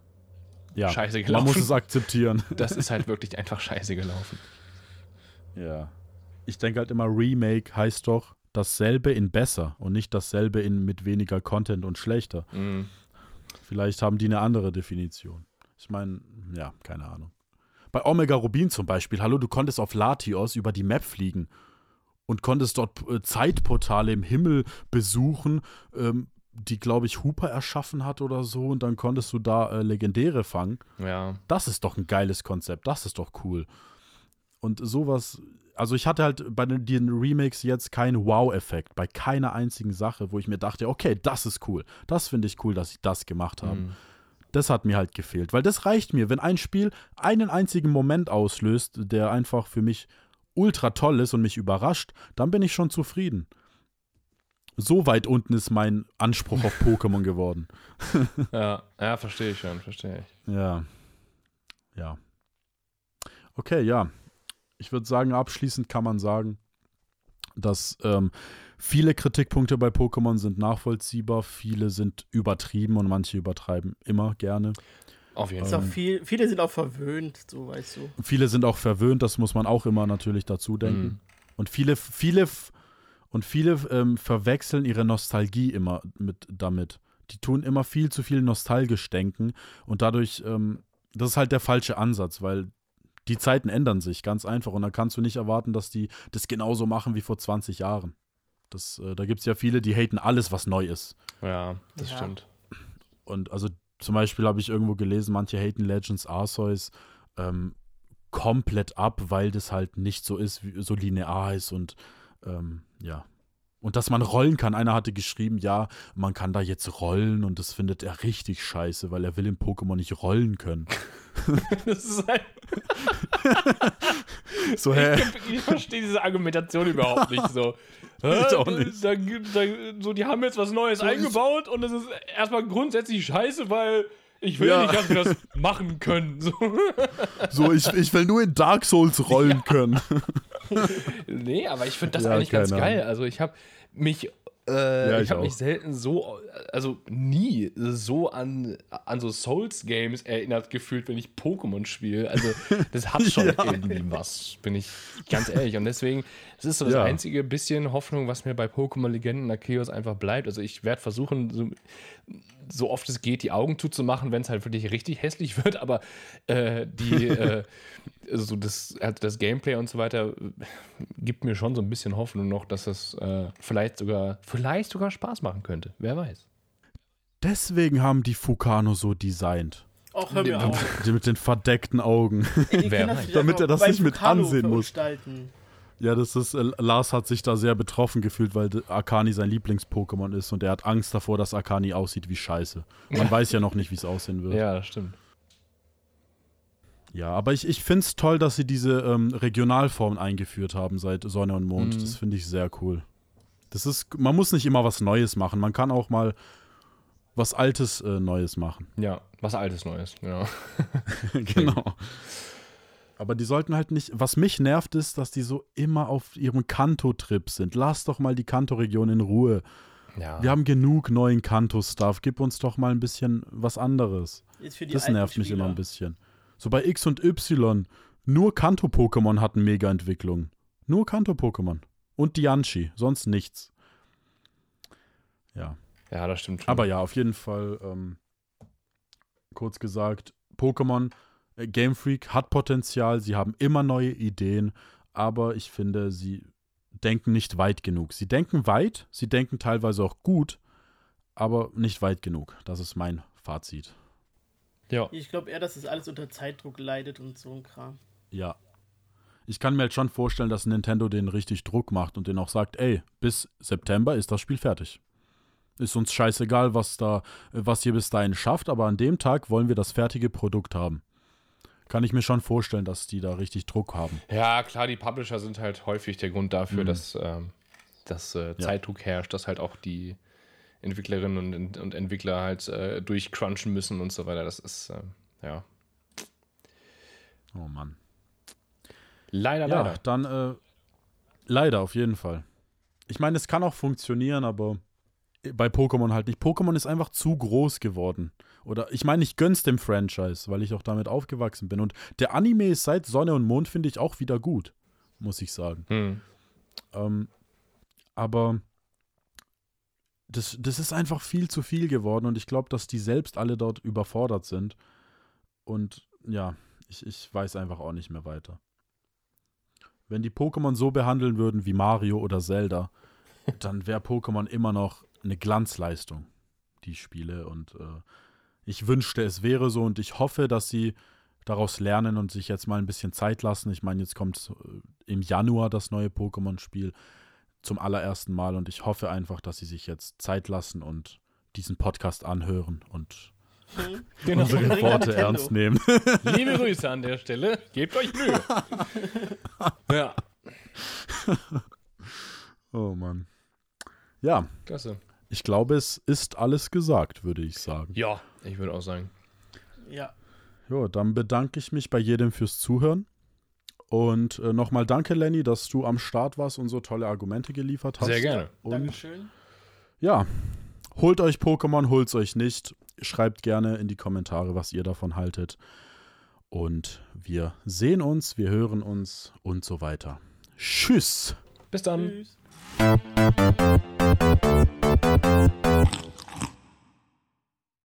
Ja, Scheiße man gelaufen. muss es akzeptieren. das ist halt wirklich einfach scheiße gelaufen. Ja. Ich denke halt immer, Remake heißt doch dasselbe in besser und nicht dasselbe in mit weniger Content und schlechter. Mhm. Vielleicht haben die eine andere Definition. Ich meine, ja, keine Ahnung. Bei Omega Rubin zum Beispiel, hallo, du konntest auf Latios über die Map fliegen und konntest dort äh, Zeitportale im Himmel besuchen, ähm, die, glaube ich, Hooper erschaffen hat oder so, und dann konntest du da äh, Legendäre fangen. Ja. Das ist doch ein geiles Konzept, das ist doch cool. Und sowas, also ich hatte halt bei den, Remakes jetzt keinen Wow-Effekt, bei keiner einzigen Sache, wo ich mir dachte, okay, das ist cool. Das finde ich cool, dass sie das gemacht haben. Mhm. Das hat mir halt gefehlt, weil das reicht mir, wenn ein Spiel einen einzigen Moment auslöst, der einfach für mich ultra toll ist und mich überrascht, dann bin ich schon zufrieden. So weit unten ist mein Anspruch auf Pokémon geworden. Ja, ja, verstehe ich schon, verstehe ich. Ja. Ja. Okay, ja. Ich würde sagen, abschließend kann man sagen, dass ähm, viele Kritikpunkte bei Pokémon sind nachvollziehbar, viele sind übertrieben und manche übertreiben immer gerne. Auf jeden Fall. auch viel, viele sind auch verwöhnt, so weißt du. Viele sind auch verwöhnt, das muss man auch immer natürlich dazu denken. Mhm. Und viele, viele und viele ähm, verwechseln ihre Nostalgie immer mit damit. Die tun immer viel zu viel nostalgisch denken und dadurch, ähm, das ist halt der falsche Ansatz, weil die Zeiten ändern sich ganz einfach und dann kannst du nicht erwarten, dass die das genauso machen wie vor 20 Jahren. Das, äh, da gibt es ja viele, die haten alles, was neu ist. Ja, das Ja. stimmt. Und also zum Beispiel habe ich irgendwo gelesen, manche haten Legends Arceus ähm, komplett ab, weil das halt nicht so ist, wie, so linear ist und ähm, ja. Und dass man rollen kann. Einer hatte geschrieben, ja, man kann da jetzt rollen und das findet er richtig scheiße, weil er will im Pokémon nicht rollen können. Das ist halt, So, hä? ich, ich verstehe diese Argumentation überhaupt nicht so. Ich auch nicht. Da, da, so, die haben jetzt was Neues So eingebaut und das ist erstmal grundsätzlich scheiße, weil ich will Ja. nicht, dass wir das machen können. So. So, ich, ich will nur in Dark Souls rollen können. Nee, aber ich finde das Ja, eigentlich ganz geil. Also ich habe mich, äh, Ja, ich ich habe mich selten so, also nie so an, an so Souls-Games erinnert gefühlt, wenn ich Pokémon spiele. Also das hat schon Ja. irgendwie was, bin ich ganz ehrlich. Und deswegen, es ist so das Ja. einzige bisschen Hoffnung, was mir bei Pokémon Legenden Arceus einfach bleibt. Also ich werde versuchen, so, so oft es geht, die Augen zuzumachen, wenn es halt wirklich richtig hässlich wird, aber äh, die, äh, so das, also das Gameplay und so weiter äh, gibt mir schon so ein bisschen Hoffnung noch, dass es äh, vielleicht sogar, vielleicht sogar Spaß machen könnte. Wer weiß. Deswegen haben die Fukano so designt. Auch hör mir Nee, auf. Die mit den verdeckten Augen. Wer weiß. Damit er das nicht mit ansehen muss. Ja, das ist, äh, Lars hat sich da sehr betroffen gefühlt, weil Akani sein Lieblings-Pokémon ist und er hat Angst davor, dass Akani aussieht wie Scheiße. Man weiß ja noch nicht, wie es aussehen wird. Ja, das stimmt. Ja, aber ich, ich finde es toll, dass sie diese ähm, Regionalform eingeführt haben seit Sonne und Mond. Mhm. Das finde ich sehr cool. Das ist, man muss nicht immer was Neues machen. Man kann auch mal was Altes äh, Neues machen. Ja, was Altes Neues, genau. genau. Aber die sollten halt nicht. Was mich nervt, ist, dass die so immer auf ihrem Kanto-Trip sind. Lass doch mal die Kanto-Region in Ruhe. Ja. Wir haben genug neuen Kanto-Stuff. Gib uns doch mal ein bisschen was anderes. Ist für die Das nervt mich Spieler. immer ein bisschen. So bei X und Y, nur Kanto-Pokémon hatten Mega-Entwicklung. Nur Kanto-Pokémon. Und Dianchi, sonst nichts. Ja. ja, das stimmt schon. Aber ja, auf jeden Fall, ähm, kurz gesagt, Pokémon Game Freak hat Potenzial, sie haben immer neue Ideen, aber ich finde, sie denken nicht weit genug. Sie denken weit, sie denken teilweise auch gut, aber nicht weit genug. Das ist mein Fazit. ja. Ich glaube eher, dass es alles unter Zeitdruck leidet und so ein Kram. Ja. Ich kann mir halt schon vorstellen, dass Nintendo den richtig Druck macht und den auch sagt, ey, bis September ist das Spiel fertig. Ist uns scheißegal, was da, was ihr bis dahin schafft, aber an dem Tag wollen wir das fertige Produkt haben. Kann ich mir schon vorstellen, dass die da richtig Druck haben. ja, klar, die Publisher sind halt häufig der Grund dafür, Mhm. dass, ähm, dass äh, Zeitdruck herrscht, dass halt auch die Entwicklerinnen und, und Entwickler halt äh, durchcrunchen müssen und so weiter. Das ist, äh, ja. Oh Mann. Leider, Ja, leider. dann äh, leider auf jeden Fall. Ich meine, es kann auch funktionieren, aber bei Pokémon halt nicht. Pokémon ist einfach zu groß geworden. Oder ich meine, ich gönn's dem Franchise, weil ich auch damit aufgewachsen bin. Und der Anime ist seit Sonne und Mond, finde ich, auch wieder gut, muss ich sagen. Hm. Ähm, aber das, das ist einfach viel zu viel geworden und ich glaube, dass die selbst alle dort überfordert sind. Und ja, ich, ich weiß einfach auch nicht mehr weiter. Wenn die Pokémon so behandeln würden wie Mario oder Zelda, dann wäre Pokémon immer noch eine Glanzleistung, die Spiele. Und äh, ich wünschte, es wäre so und ich hoffe, dass sie daraus lernen und sich jetzt mal ein bisschen Zeit lassen. Ich meine, jetzt kommt äh, im Januar das neue Pokémon-Spiel zum allerersten Mal und ich hoffe einfach, dass sie sich jetzt Zeit lassen und diesen Podcast anhören und Hm? Genau. unsere Worte Nintendo. ernst nehmen. Liebe Grüße an der Stelle. Gebt euch Mühe. ja, oh Mann. Ja, klasse. Ich glaube, es ist alles gesagt, würde ich sagen. Ja, ich würde auch sagen. Ja. Ja, dann bedanke ich mich bei jedem fürs Zuhören. Und äh, nochmal danke, Lenny, dass du am Start warst und so tolle Argumente geliefert hast. Sehr gerne. Und Dankeschön. ja, holt euch Pokémon, holt's euch nicht. Schreibt gerne in die Kommentare, was ihr davon haltet. Und wir sehen uns, wir hören uns und so weiter. Tschüss. Bis dann. Tschüss. Thank you.